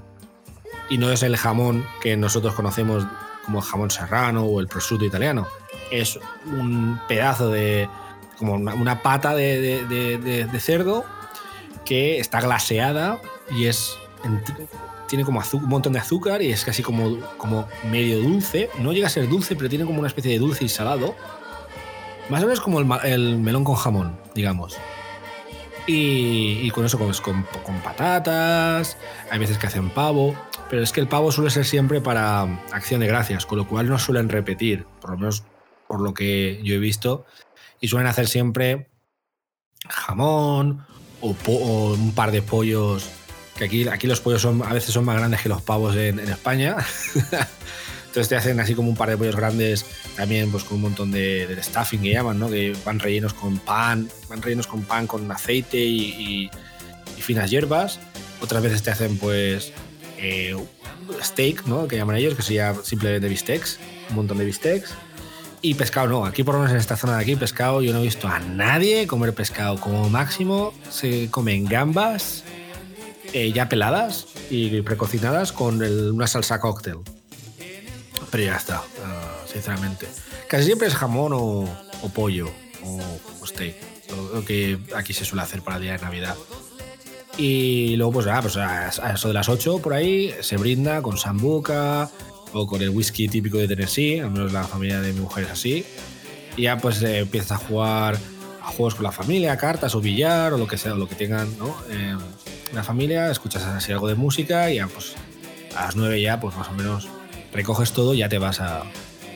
Y no es el jamón que nosotros conocemos como jamón serrano o el prosciutto italiano. Es un pedazo de, como una, pata de, cerdo que está glaseada y es tiene como un montón de azúcar y es casi como, como medio dulce. No llega a ser dulce, pero tiene como una especie de dulce y salado. Más o menos como el, melón con jamón, digamos. Y, con eso comes con, con patatas, hay veces que hacen pavo, pero es que el pavo suele ser siempre para acción de gracias, con lo cual no suelen repetir, por lo menos por lo que yo he visto, y suelen hacer siempre jamón o, un par de pollos, que aquí, aquí los pollos son, a veces son más grandes que los pavos en, España. Entonces te hacen así como un par de pollos grandes, también pues con un montón de, de stuffing que llaman, ¿no? Que van rellenos con pan, van rellenos con pan con aceite y finas hierbas. Otras veces te hacen pues eh, steak, ¿no? Que llaman ellos, que sería simplemente bistecs, un montón de bistecs. Y pescado no, aquí por lo menos en esta zona de aquí, pescado yo no he visto a nadie comer pescado. Como máximo se comen gambas eh, ya peladas y precocinadas con el- una salsa cóctel. Pero ya está, ah, sinceramente. Casi siempre es jamón o, o pollo o steak, lo, lo que aquí se suele hacer para el día de Navidad. Y luego, pues, ah, pues a, a eso de las 8 por ahí se brinda con sambuca o con el whisky típico de Tennessee, al menos la familia de mi mujer es así. Y ya pues eh, empiezas a jugar a juegos con la familia, cartas o billar o lo que sea, lo que tengan ¿no? Eh, la familia, escuchas así algo de música y ya pues a las 9 ya pues más o menos recoges todo y ya te vas a,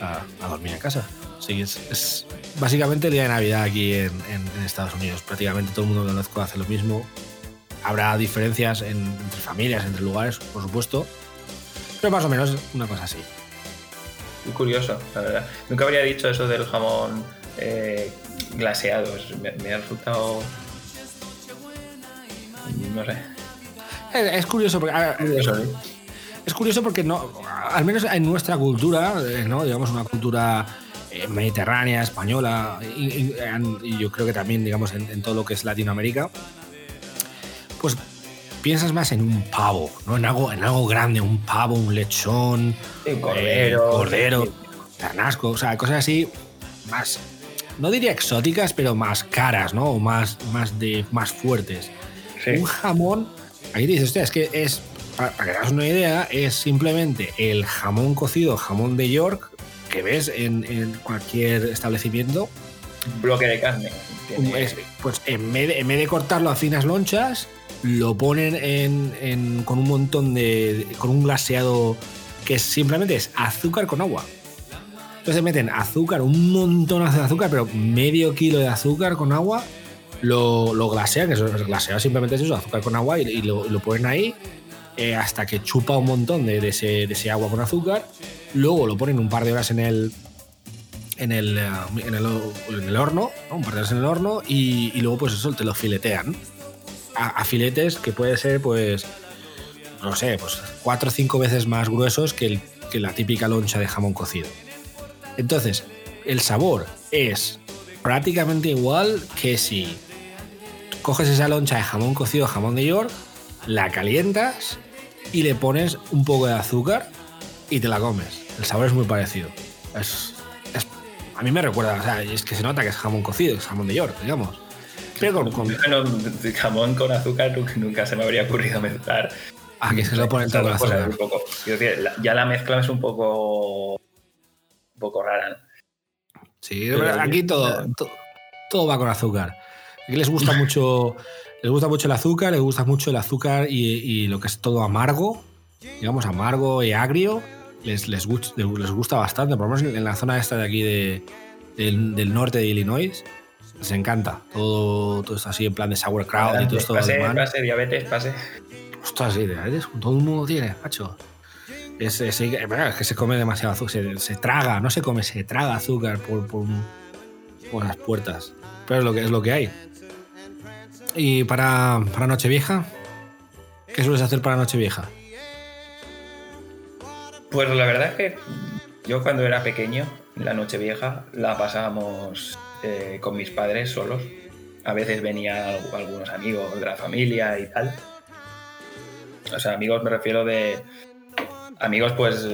a- a dormir a casa. Sí, es, es básicamente el día de Navidad aquí en, en- en Estados Unidos. Prácticamente todo el mundo que conozco hace lo mismo. Habrá diferencias en- entre familias, entre lugares, por supuesto. Pero más o menos una cosa así. Muy curioso, la verdad. Nunca habría dicho eso del jamón eh, glaseado. Me, me ha resultado. No sé. Es, es curioso porque a ver, Curioso, ¿eh? es curioso porque no, al menos en nuestra cultura, eh, ¿no? digamos una cultura eh, mediterránea, española, y, yo creo que también, digamos, en, todo lo que es Latinoamérica, pues piensas más en un pavo, ¿no? En algo, en algo grande, un pavo, un lechón, un cordero, cordero, carnasco, o sea, cosas así más, no diría exóticas, pero más caras, ¿no? O más, más, de, más fuertes. Un jamón, ahí dices, es que es, para, que hagas una idea, es simplemente el jamón cocido, jamón de York, que ves en, cualquier establecimiento. bloque de carne. pues en vez, de, en vez de cortarlo a finas lonchas, lo ponen en, con un montón de. con un glaseado que simplemente es azúcar con agua. Entonces meten azúcar, un montón de azúcar, pero medio kilo de azúcar con agua, lo, glasean, que eso, el glaseado simplemente es eso, azúcar con agua, y, lo, ponen ahí eh, hasta que chupa un montón de, ese, agua con azúcar. Luego lo ponen un par de horas en el, en el, eh, en el, horno, un par de horas en el horno, y, luego pues eso te lo filetean. A, filetes que puede ser pues, no sé, pues cuatro o cinco veces más gruesos que, que la típica loncha de jamón cocido. Entonces, el sabor es prácticamente igual que si coges esa loncha de jamón cocido, jamón de York, la calientas y le pones un poco de azúcar y te la comes. El sabor es muy parecido. Es, a mí me recuerda, o sea, es que se nota que es jamón cocido, es jamón de York, digamos. Pero con, jamón con azúcar nunca, se me habría ocurrido mezclar. Ah, que se lo ponen todo azúcar. ya la mezcla es un poco poco rara. Sí, aquí todo, todo, va con azúcar. Aquí les gusta mucho, les gusta mucho el azúcar, les gusta mucho el azúcar y, lo que es todo amargo, digamos amargo y agrio, les, les, les gusta bastante, por lo menos en la zona esta de aquí de, del, norte de Illinois. Les encanta todo, todo esto así en plan de sauerkraut y todo esto. Pase, pase, diabetes, pase. Ostras, sí, diabetes, todo el mundo tiene, macho. Es, que se come demasiado azúcar, se, traga, no se come, se traga azúcar por, por, las puertas. Pero es lo que, es lo que hay. ¿Y para, para Nochevieja? ¿Qué sueles hacer para Nochevieja? Pues la verdad es que yo cuando era pequeño, la Nochevieja la pasábamos eh, con mis padres solos. A veces venían algunos amigos de la familia y tal. O sea, amigos me refiero de, amigos, pues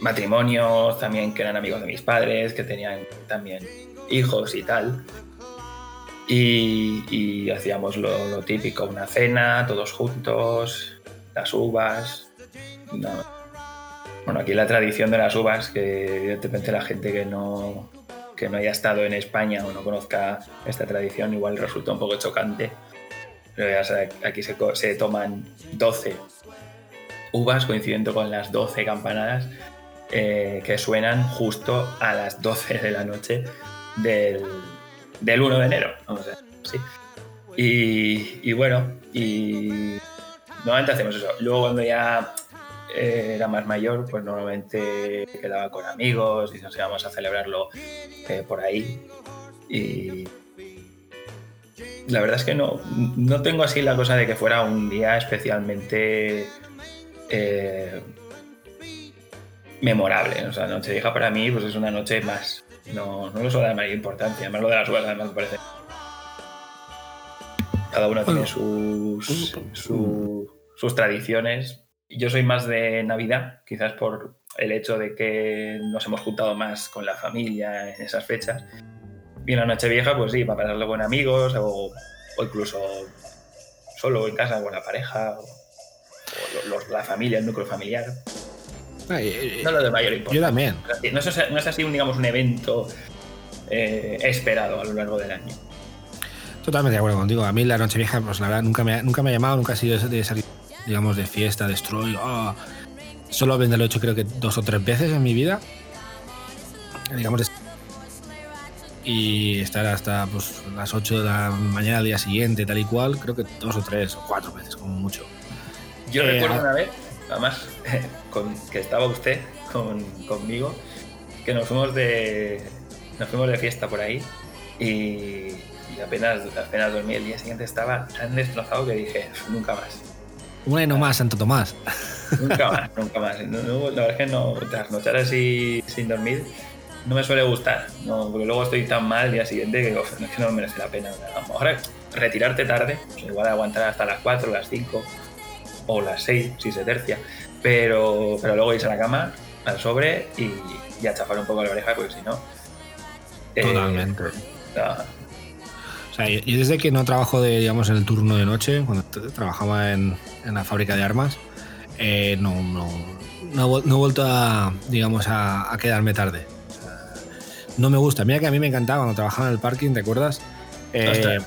matrimonios también que eran amigos de mis padres, que tenían también hijos y tal. Y, hacíamos lo, típico, una cena, todos juntos, las uvas. Bueno, aquí la tradición de las uvas, que evidentemente la gente que no, que no haya estado en España o no conozca esta tradición igual resulta un poco chocante. Aquí se, toman 12 uvas coincidiendo con las 12 campanadas eh, que suenan justo a las 12 de la noche del, 1 de enero. Y, bueno, y normalmente hacemos eso. Luego cuando ya eh, era más mayor, pues normalmente quedaba con amigos y nos íbamos a celebrarlo eh, por ahí. Y la verdad es que no, no tengo así la cosa de que fuera un día especialmente eh, memorable. O sea, Nochevieja para mí pues es una noche más. No, no lo suelo dar mayor importancia. Además, lo de las uvas, además, me parece. Cada uno tiene sus, sus tradiciones. Yo soy más de Navidad, quizás por el hecho de que nos hemos juntado más con la familia en esas fechas. Y en la Nochevieja, pues sí, para pasarlo con amigos o, o incluso solo en casa con la pareja. O, la familia, el núcleo familiar. no lo de mayor importancia. Yo también. No es, así, un, digamos, un evento eh, esperado a lo largo del año. Totalmente de acuerdo contigo. A mí la Nochevieja, pues la verdad, nunca me, nunca me ha llamado, nunca ha sido de salir, digamos, de fiesta, de stroll. Oh. Solo lo he hecho creo que dos o tres veces en mi vida. Digamos, y estar hasta pues, las 8 de la mañana del día siguiente, tal y cual, creo que dos o tres o cuatro veces, como mucho. Yo eh, recuerdo una vez, además, con, que estaba usted conmigo, que nos fuimos de nos fuimos de fiesta por ahí y, apenas, apenas dormí. El día siguiente estaba tan destrozado que dije, nunca más. Una y no más, Santo Tomás. Nunca más, nunca más. No, la verdad es que no, trasnochar así sin dormir no me suele gustar, no, porque luego estoy tan mal el día siguiente que, es que no merece la pena. A lo mejor retirarte tarde, pues igual aguantar hasta las 4, las 5 o las 6 si se tercia, pero, pero luego irse a la cama, al sobre y, y a chafar un poco la oreja, porque si no. eh, Totalmente. O sea, yo, desde que no trabajo de, digamos, en el turno de noche, cuando trabajaba en, en la fábrica de armas, eh, no, no, no, he vuelto a, digamos, a, a quedarme tarde. O sea, no me gusta. Mira que a mí me encantaba cuando trabajaba en el parking, ¿te acuerdas? Eh,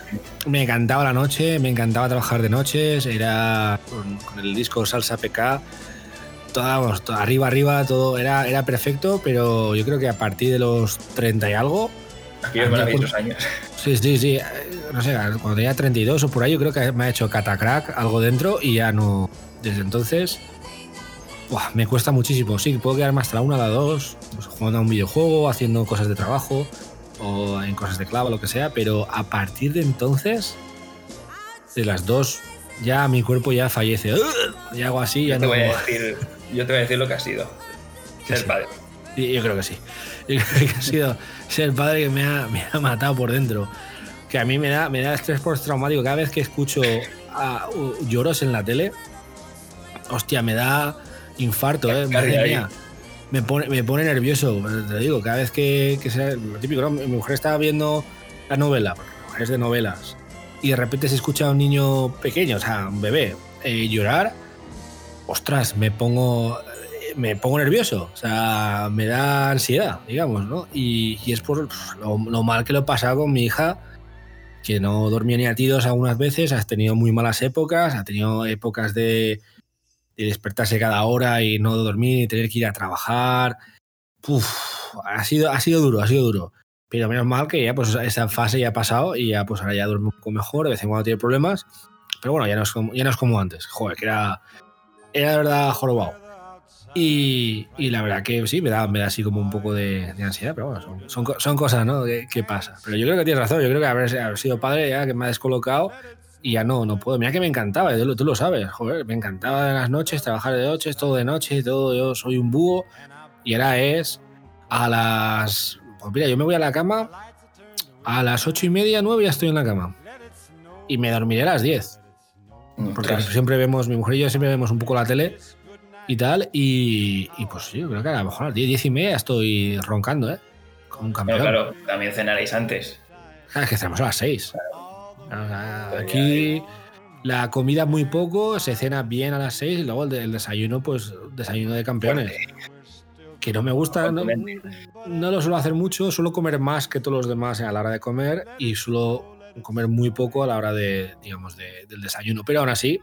me encantaba la noche, me encantaba trabajar de noches, era con, con el disco Salsa PK, todo, vamos, todo, arriba, arriba, todo era, era perfecto, pero yo creo que a partir de los 30 y algo... Aquellos maravillosos años. Sí, sí, sí, no sé, cuando tenía 32 o por ahí yo creo que me ha hecho catacrack algo dentro y ya no... Desde entonces... Buah, me cuesta muchísimo, sí, puedo quedarme hasta la 1 a la 2, pues, jugando a un videojuego, haciendo cosas de trabajo, o en cosas de clava, lo que sea, pero a partir de entonces, de las dos, ya mi cuerpo ya fallece. Y hago así, ya yo te no. Voy a decir, yo te voy a decir lo que ha sido. Ser Sí. padre. Yo creo que sí. Yo creo que ha sido ser padre que me ha, me ha matado por dentro. Que a mí me da, me da estrés postraumático. Cada vez que escucho a, uh, lloros en la tele, hostia, me da infarto, ¿eh? Madre mía. Me pone, me pone nervioso, te digo, cada vez que, que sea lo típico, ¿no? Mi mujer estaba viendo la novela, es de novelas, y de repente se escucha a un niño pequeño, o sea, un bebé, eh, llorar, ostras, me pongo, me pongo nervioso, o sea, me da ansiedad, digamos, ¿no? Y, es por lo mal que lo he pasado con mi hija, que no dormía ni a tiros algunas veces, has tenido muy malas épocas, ha tenido épocas de, de despertarse cada hora y no dormir y tener que ir a trabajar. Uf, ha sido, ha sido duro, ha sido duro. Pero menos mal que ya pues esa fase ya ha pasado y ya pues ahora ya duerme un poco mejor, de vez en cuando tiene problemas. Pero bueno, ya no es como, ya no es como antes. Joder, que era, era de verdad jorobado. Y, y la verdad que sí, me da, me da así como un poco de, de ansiedad, pero bueno, son, son, son cosas, ¿no? Que, que pasa. Pero yo creo que tienes razón, yo creo que haber, haber sido padre ya que me ha descolocado y ya no, no puedo. Mira que me encantaba, tú, lo- tú lo sabes, joder, me encantaba en las noches, trabajar de noches, todo de noche, todo, yo soy un búho. Y ahora es a las. Pues mira, yo me voy a la cama a las ocho y media, nueve ya estoy en la cama. Y me dormiré a las 10. Porque Ostras. siempre vemos, mi mujer y yo siempre vemos un poco la tele y tal. Y, y pues sí, yo creo que a lo mejor a las 10, 10 y media estoy roncando, ¿eh? Con un campeón. Pero claro, también cenaréis antes. Ah, es que cenamos a las 6. aquí la comida muy poco, se cena bien a las 6 y luego el desayuno, pues desayuno de campeones. Que no me gusta, no, no lo suelo hacer mucho, suelo comer más que todos los demás a la hora de comer y suelo comer muy poco a la hora de, digamos, de- del desayuno. Pero aún así,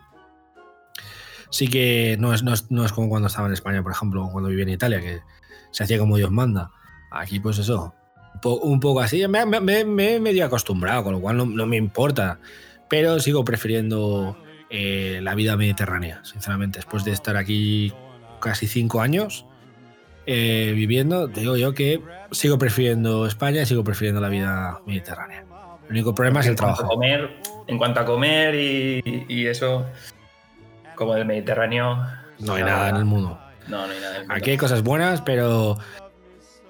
sí que no es, no, es, no es como cuando estaba en España, por ejemplo, cuando vivía en Italia, que se hacía como Dios manda. Aquí, pues eso, un, po- un poco así. Me, me- me- me he medio acostumbrado, con lo cual no, no me importa. Pero sigo prefiriendo eh, la vida mediterránea, sinceramente. Después de estar aquí casi cinco años eh, viviendo, te digo yo que sigo prefiriendo España y sigo prefiriendo la vida mediterránea. El único problema es el trabajo. comer, en cuanto a comer y, y eso, como del Mediterráneo. No hay nada en el mundo. No, no hay nada en el mundo. Aquí hay cosas buenas, pero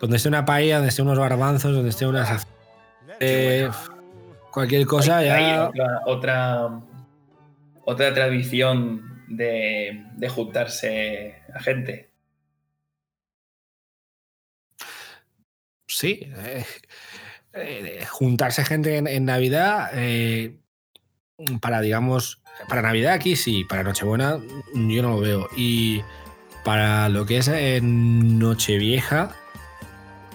donde esté una paella, donde esté unos garbanzos, donde esté unas... eh, cualquier cosa Hay- hay ya... otra, otra, otra tradición de, de juntarse a gente. Sí. eh, eh, juntarse gente en, en Navidad, eh, para, digamos, para Navidad aquí sí, para Nochebuena yo no lo veo. Y para lo que es en Nochevieja,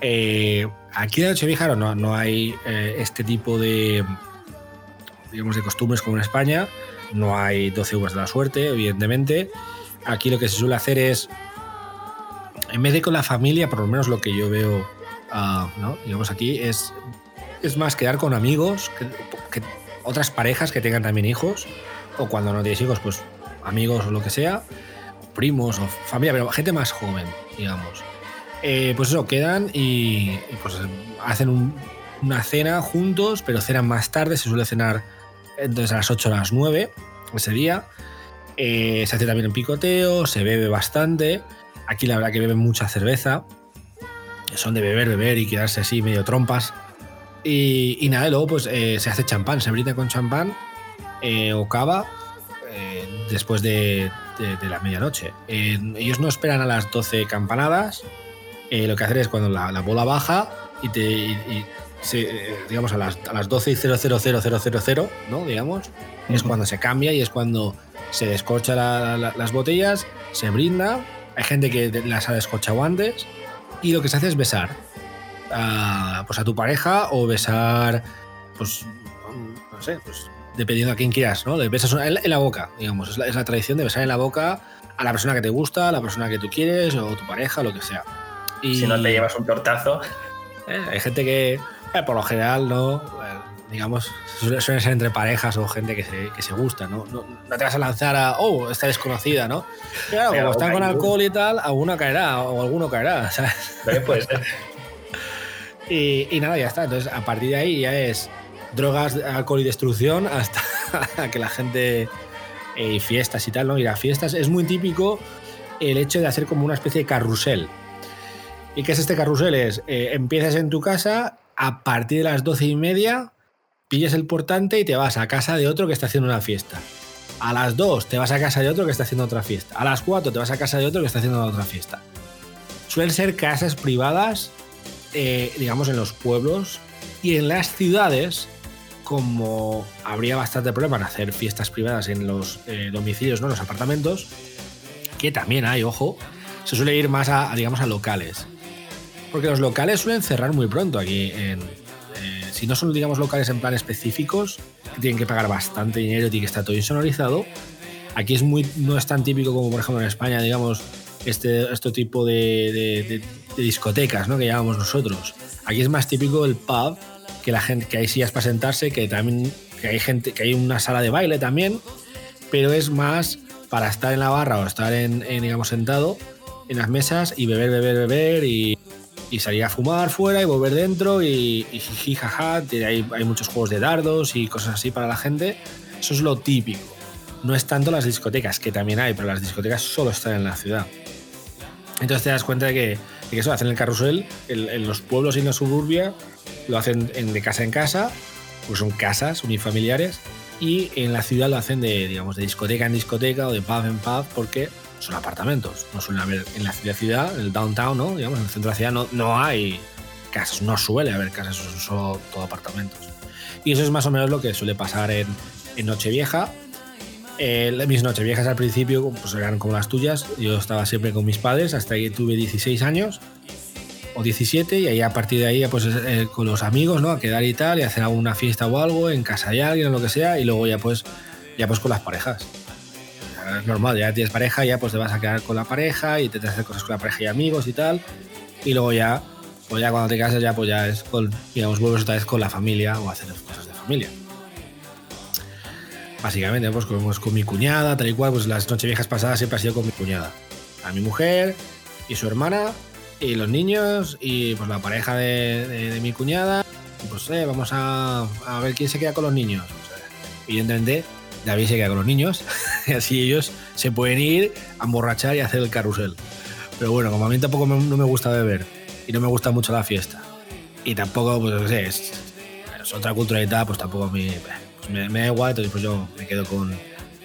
eh, aquí de Nochevieja no, no, hay eh, este tipo de, digamos, de costumbres como en España. No hay 12 uvas de la suerte, evidentemente. Aquí lo que se suele hacer es, en vez de con la familia, por lo menos lo que yo veo, ah, digamos aquí, es, es más quedar con amigos, que otras parejas que tengan también hijos, o cuando no tienes hijos, pues amigos o lo que sea, primos o familia, pero gente más joven, digamos. Eh, pues eso, quedan y, pues hacen un- una cena juntos, pero cenan más tarde, se suele cenar entonces a las 8 o a las 9 ese día. Eh, se hace también en picoteo, se bebe bastante. Aquí la verdad que beben mucha cerveza. Son de beber, beber y quedarse así medio trompas. Y, y nada, y luego pues eh, se hace champán, se brinda con champán eh, o cava eh, después de, de- de la medianoche. Eh, ellos no esperan a las 12 campanadas. Eh, lo que hacen es cuando la, la bola baja y te. y- y se, eh, digamos a las, a las 12 y 000000, ¿no? Digamos, es cuando se cambia y es cuando se descorcha la- la- las botellas, se brinda. Hay gente que las ha descorchado antes y lo que se hace es besar a, pues a tu pareja o besar, pues, no sé, pues dependiendo a quién quieras, ¿no? Le besas en, en la boca, digamos. Es la, es la tradición de besar en la boca a la persona que te gusta, a la persona que tú quieres o tu pareja, lo que sea. Y Si no te llevas un tortazo, eh, hay gente que, eh, por lo general, no, eh, digamos, suele- suelen ser entre parejas o gente que se, que se gusta, ¿no? ¿no? no te vas a lanzar a, oh, esta desconocida, ¿no? Claro, Pero como están con alcohol y tal, alguno caerá o alguno caerá, ¿sabes? puede ser. Y, y nada, ya está. Entonces, a partir de ahí ya es drogas, alcohol y destrucción hasta que la gente. eh, y fiestas y tal, ¿no? Ir a fiestas. Es muy típico el hecho de hacer como una especie de carrusel. ¿Y qué es este carrusel? Es, eh, empiezas en tu casa, a partir de las doce y media, pillas el portante y te vas a casa de otro que está haciendo una fiesta. A las 2 te vas a casa de otro que está haciendo otra fiesta. A las 4 te vas a casa de otro que está haciendo otra fiesta. Suelen ser casas privadas eh, digamos, en los pueblos y en las ciudades, como habría bastante problema en hacer fiestas privadas en los eh, domicilios, ¿no? En los apartamentos, que también hay, ojo, se suele ir más a, digamos, a locales. Porque los locales suelen cerrar muy pronto aquí. Eh, si no son, digamos, locales en plan específicos, que tienen que pagar bastante dinero y que estar todo insonorizado, aquí es muy, no es tan típico como, por ejemplo, en España, digamos, este, este tipo de, de, discotecas, ¿no? Que llamamos nosotros. Aquí es más típico el pub, que la gente, que hay sillas para sentarse, que también que hay gente, que hay una sala de baile también, pero es más para estar en la barra o estar en, en digamos, sentado en las mesas y beber, beber, beber y, y, salir a fumar fuera y volver dentro y, y jiji, jaja. Hay, hay muchos juegos de dardos y cosas así para la gente. Eso es lo típico. No es tanto las discotecas, que también hay, pero las discotecas solo están en la ciudad. Entonces te das cuenta de que, de que eso hacen el carrusel en, en, los pueblos y en la suburbia, lo hacen en, de casa en casa, pues son casas unifamiliares, y en la ciudad lo hacen de, digamos, de discoteca en discoteca o de pub en pub, porque son apartamentos. No suelen haber en la ciudad, ciudad en el downtown, ¿no? Digamos, en el centro de la ciudad no, no hay casas, no suele haber casas, son solo todo apartamentos. Y eso es más o menos lo que suele pasar en, en Nochevieja, eh, mis nocheviejas al principio pues eran como las tuyas. Yo estaba siempre con mis padres hasta que tuve 16 años o 17 y ahí a partir de ahí pues eh, con los amigos, ¿no? A quedar y tal y hacer alguna fiesta o algo en casa de alguien o lo que sea y luego ya pues ya pues con las parejas. Normal, ya tienes pareja, ya pues te vas a quedar con la pareja y te hacer cosas con la pareja y amigos y tal. Y luego ya, pues ya cuando te casas ya pues ya es con, digamos, vuelves otra vez con la familia o hacer cosas de familia básicamente, pues con, con, mi cuñada, tal y cual, pues las nocheviejas pasadas siempre ha sido con mi cuñada. A mi mujer y su hermana y los niños y pues la pareja de, mi cuñada. Pues eh, vamos a, a, ver quién se queda con los niños. Pues, evidentemente, David se queda con los niños y así ellos se pueden ir a emborrachar y hacer el carrusel. Pero bueno, como a mí tampoco me, no me gusta beber y no me gusta mucho la fiesta y tampoco, pues no sé, es, otra cultura y tal, pues tampoco mí me, me, da igual, entonces pues yo me quedo con.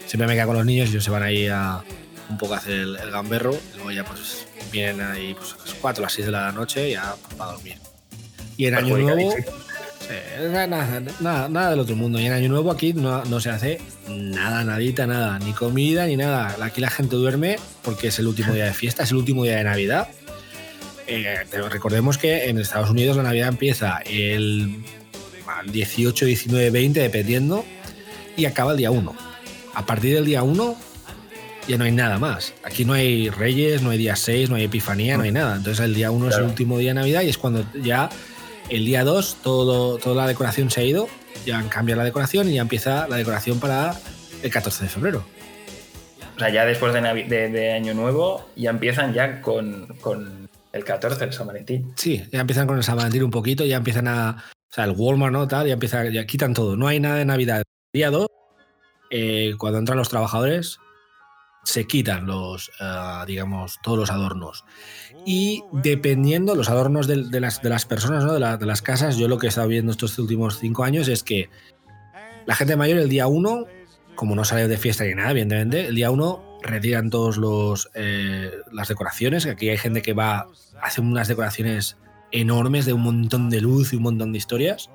Siempre me quedo con los niños y ellos se van ahí a un poco hacer el, el gamberro. Y luego ya pues vienen ahí pues, a las 4 o las 6 de la noche ya pues, para dormir. Y en Año Nuevo. Nada, nada, nada, del otro mundo. Y en Año Nuevo aquí no, no, se hace nada, nadita, nada. Ni comida ni nada. Aquí la gente duerme porque es el último día de fiesta, es el último día de Navidad. Eh, pero recordemos que en Estados Unidos la Navidad empieza el 18, 19, 20, dependiendo, y acaba el día 1. A partir del día 1 ya no hay nada más. Aquí no hay Reyes, no hay día 6, no hay Epifanía, no hay nada. Entonces el día 1 claro. es el último día de Navidad y es cuando ya el día 2 todo, toda la decoración se ha ido, ya cambia la decoración y ya empieza la decoración para el 14 de febrero. O sea, ya después de, Navi de, de Año Nuevo ya empiezan ya con, con el 14, el San Valentín. Sí, ya empiezan con el San Valentín un poquito, ya empiezan a, o sea, el Walmart, ¿no? Tal, ya empieza, ya quitan todo. No hay nada de Navidad. Día 2, eh, cuando entran los trabajadores, se quitan los, eh, digamos, todos los adornos. Y dependiendo los adornos de, las, de las, personas, ¿no? de, de, las casas, yo lo que he estado viendo estos últimos cinco años es que la gente mayor el día uno, como no sale de fiesta ni nada, evidentemente, el día uno retiran todos los eh, las decoraciones. Aquí hay gente que va, hace unas decoraciones enormes de un montón de luz y un montón de historias.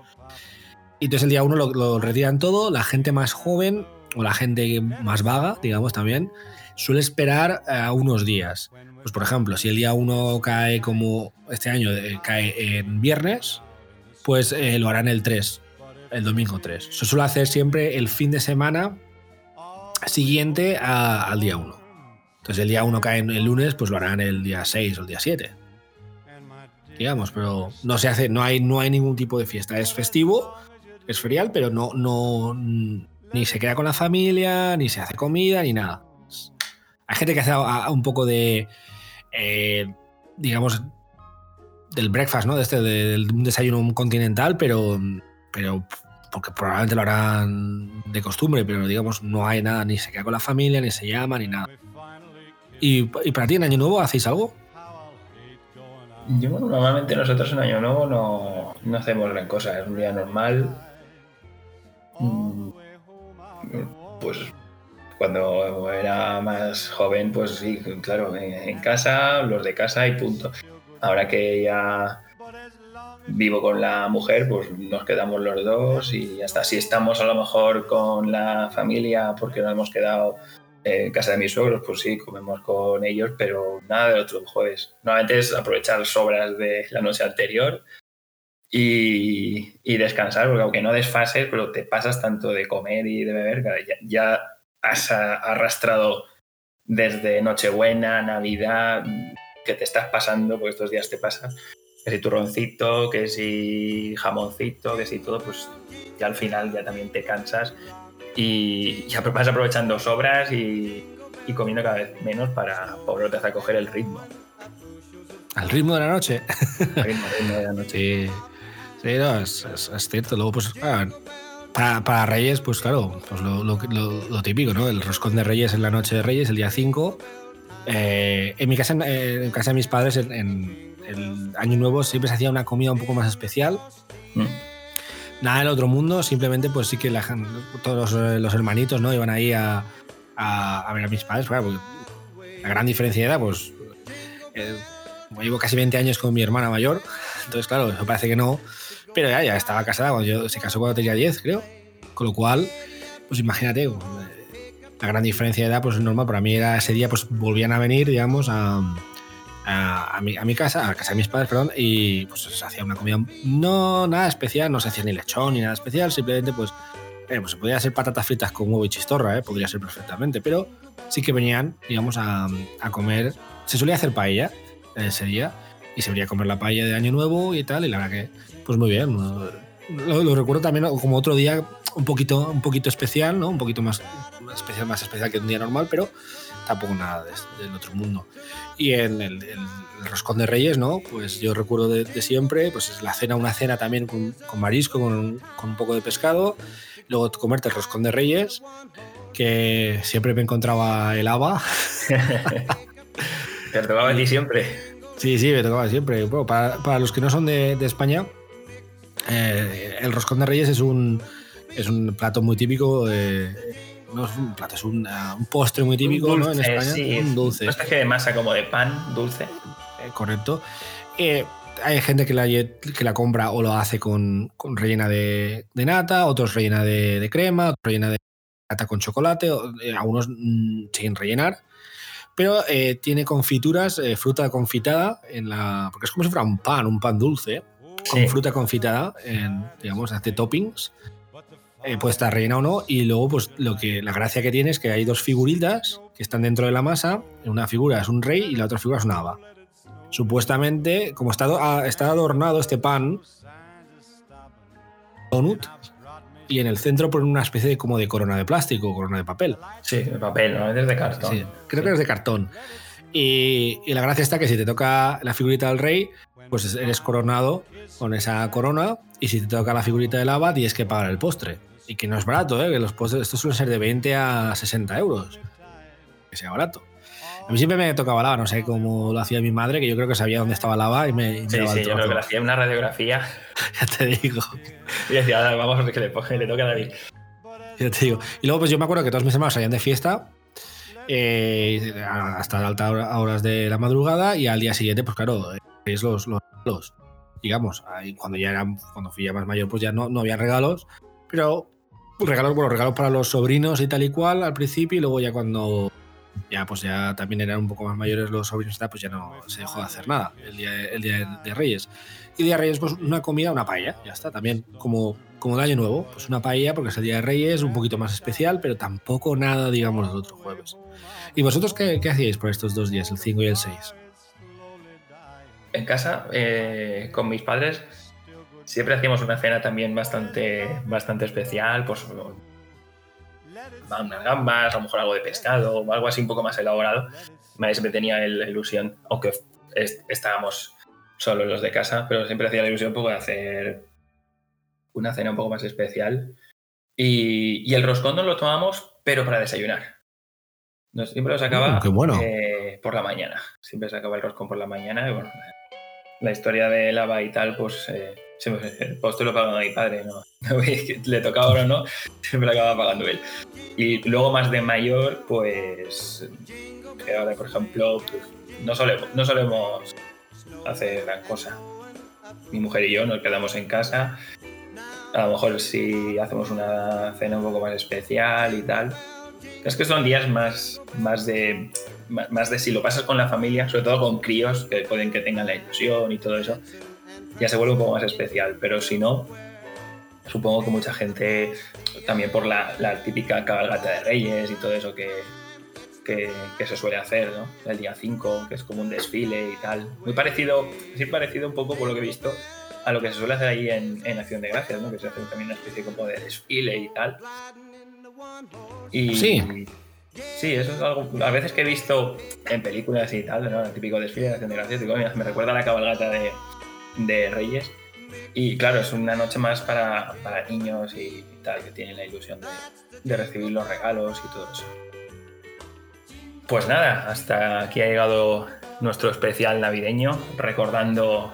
Y entonces el día uno lo, lo retiran todo, la gente más joven o la gente más vaga, digamos también, suele esperar a unos días. Pues por ejemplo, si el día 1 cae como este año, eh, cae en viernes, pues eh, lo harán el 3, el domingo 3. Eso suele hacer siempre el fin de semana siguiente al día 1. Entonces el día 1 cae el lunes, pues lo harán el día 6 o el día 7. Digamos, pero no se hace, no hay, no hay ningún tipo de fiesta. Es festivo, es ferial, pero no, no, ni se queda con la familia, ni se hace comida, ni nada. Hay gente que hace un poco de, eh, digamos, del breakfast, ¿no? De este, del desayuno continental, pero, pero porque probablemente lo harán de costumbre, pero digamos, no hay nada, ni se queda con la familia, ni se llama, ni nada. ¿Y, para ti en Año Nuevo hacéis algo? Yo, normalmente nosotros en Año Nuevo no, no hacemos gran cosa, es un día normal. Mm, pues cuando era más joven, pues sí, claro, en, casa, los de casa y punto. Ahora que ya vivo con la mujer, pues nos quedamos los dos y hasta si estamos a lo mejor con la familia porque nos hemos quedado en casa de mis suegros, pues sí, comemos con ellos, pero nada de otro jueves. Normalmente es aprovechar sobras de la noche anterior y, descansar, porque aunque no desfases, pero te pasas tanto de comer y de beber, ya, ya has arrastrado desde Nochebuena, Navidad, que te estás pasando, porque estos días te pasan, que si turroncito, que si jamoncito, que si todo, pues ya al final ya también te cansas y ya vas aprovechando sobras y, comiendo cada vez menos para volverte a coger el ritmo. ¿Al ritmo de la noche? Al ritmo, de la noche. Sí, sí no, es, cierto. Luego, pues, para, Reyes, pues claro, pues lo, típico, ¿no? El roscón de Reyes en la noche de Reyes, el día 5. Eh, en mi casa, en casa de mis padres, en, el Año Nuevo siempre se hacía una comida un poco más especial. Mm. Nada del otro mundo, simplemente pues sí que la, todos los, hermanitos ¿no? iban ahí a, a, ver a mis padres. Claro, la gran diferencia de edad, pues eh, llevo casi 20 años con mi hermana mayor, entonces claro, eso parece que no, pero ya, ya estaba casada, cuando yo, se casó cuando tenía 10, creo. Con lo cual, pues imagínate, la gran diferencia de edad, pues es normal. Para mí era ese día, pues volvían a venir, digamos, a, a, mi, a, mi, casa, a casa de mis padres, perdón, y pues se hacía una comida no nada especial, no se hacía ni lechón ni nada especial, simplemente pues, eh, pues se podía hacer patatas fritas con huevo y chistorra, eh, podría ser perfectamente, pero sí que venían, digamos, a, a comer. Se solía hacer paella ese día y se venía a comer la paella de Año Nuevo y tal, y la verdad que pues muy bien. Lo, recuerdo también como otro día un poquito, un poquito especial, ¿no? Un poquito más, especial, más especial que un día normal, pero tampoco nada del otro mundo. Y en el, roscón de Reyes, ¿no? Pues yo recuerdo de, siempre, pues es la cena, una cena también con, marisco, con, un poco de pescado, luego comerte el roscón de Reyes, que siempre me encontraba el haba. Te tocaba a ti siempre. Sí, sí, me tocaba siempre. para, los que no son de, de España, eh, el roscón de reyes es un, es un plato muy típico. Eh, no es un plato, es un, uh, un postre muy típico ¿no? en España. Sí, un dulce. Una especie de masa como de pan dulce. Eh, correcto. hay gente que la, que la compra o lo hace con, con rellena de, de, nata, otros rellena de, de, crema, otros rellena de nata con chocolate, algunos mm, sin rellenar. Pero tiene confituras, fruta confitada, en la, porque es como si fuera un pan, un pan dulce con fruta confitada, en, digamos, hace toppings. Eh, puede estar rellena o no. Y luego, pues lo que la gracia que tiene es que hay dos figuritas que están dentro de la masa. Una figura es un rey y la otra figura es una haba. Supuestamente, como está, está adornado este pan, donut, y en el centro ponen una especie de como de corona de plástico, corona de papel. Sí, de papel, no es de cartón. Sí, creo que es de cartón. Y, y, la gracia está que si te toca la figurita del rey, pues eres coronado con esa corona y si te toca la figurita de lava tienes que pagar el postre. Y que no es barato, ¿eh? que los postres, estos suelen ser de 20 a 60 euros. que sea barato. A mí siempre me tocaba lava, no sé cómo lo hacía mi madre, que yo creo que sabía dónde estaba lava y me. y me Sí, sí, yo creo que le hacía una radiografía Ya te digo. y decía, "Ahora vamos, que le, que le toca a David. Ya te digo. Y luego, pues yo me acuerdo que todos mis hermanos salían de fiesta eh, hasta altas hora- horas de la madrugada y al día siguiente, pues claro, es los, los regalos. Digamos, ahí cuando ya eran, cuando fui ya más mayor, pues ya no, no había regalos, pero regalos, bueno, regalos para los sobrinos y tal y cual al principio, y luego ya cuando ya pues ya también eran un poco más mayores los sobrinos y tal, pues ya no se dejó de hacer nada el día, el día de, Reyes. Y día de Reyes, pues una comida, una paella, ya está, también como, como de Año Nuevo, pues una paella porque es el día de Reyes, un poquito más especial, pero tampoco nada, digamos, los otros jueves. ¿Y vosotros qué, qué hacíais por estos dos días, el 5 y el 6? En casa, eh, con mis padres, siempre hacíamos una cena también bastante, bastante especial, pues unas gambas, a lo mejor algo de pescado, o algo así un poco más elaborado. Madre siempre tenía la ilusión, aunque est- estábamos solo los de casa, pero siempre hacía la ilusión un poco de hacer una cena un poco más especial. Y, y el roscón nos lo tomamos, pero para desayunar. Nos- siempre lo sacaba Mm, bueno. eh, por la mañana. Siempre sacaba el roscón por la mañana. Y bueno, la historia de lava y tal, pues eh, el postre lo pagaba mi padre, ¿no? Le tocaba ahora no, siempre lo acababa pagando él. Y luego más de mayor, pues ahora, por ejemplo, pues, no, solemos, no solemos hacer gran cosa. Mi mujer y yo nos quedamos en casa. A lo mejor si hacemos una cena un poco más especial y tal. Es que son días más, más, de, más de si lo pasas con la familia, sobre todo con críos que pueden que tengan la ilusión y todo eso, ya se vuelve un poco más especial. Pero si no, supongo que mucha gente, también por la, la típica cabalgata de reyes y todo eso que, que, que se suele hacer, ¿no? El día 5, que es como un desfile y tal. Muy parecido, sí parecido un poco por lo que he visto a lo que se suele hacer ahí en, en Acción de Gracias, ¿no? Que se hace también una especie como de desfile y tal. Y, Sí. Sí, eso es algo. A veces que he visto en películas y tal, ¿no? el típico desfile de Acción de Gracias, digo, mira, me recuerda a la cabalgata de, de Reyes. Y claro, es una noche más para, para niños y, tal, que tienen la ilusión de, de recibir los regalos y todo eso. Pues nada, hasta aquí ha llegado nuestro especial navideño, recordando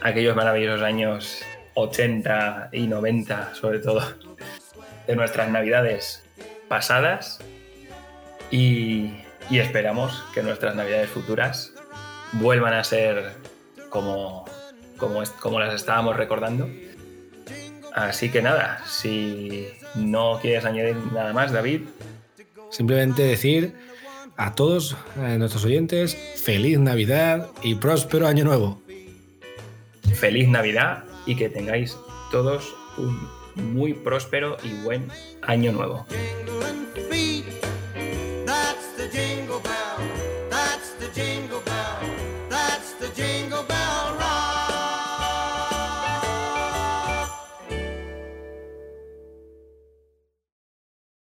aquellos maravillosos años 80 y 90, sobre todo, de nuestras navidades pasadas. Y, y esperamos que nuestras navidades futuras vuelvan a ser como, como las estábamos recordando. Así que nada, si no quieres añadir nada más, David, Simplemente decir a todos eh, nuestros oyentes, feliz Navidad y próspero Año Nuevo. feliz Navidad y que tengáis todos un muy próspero y buen año nuevo.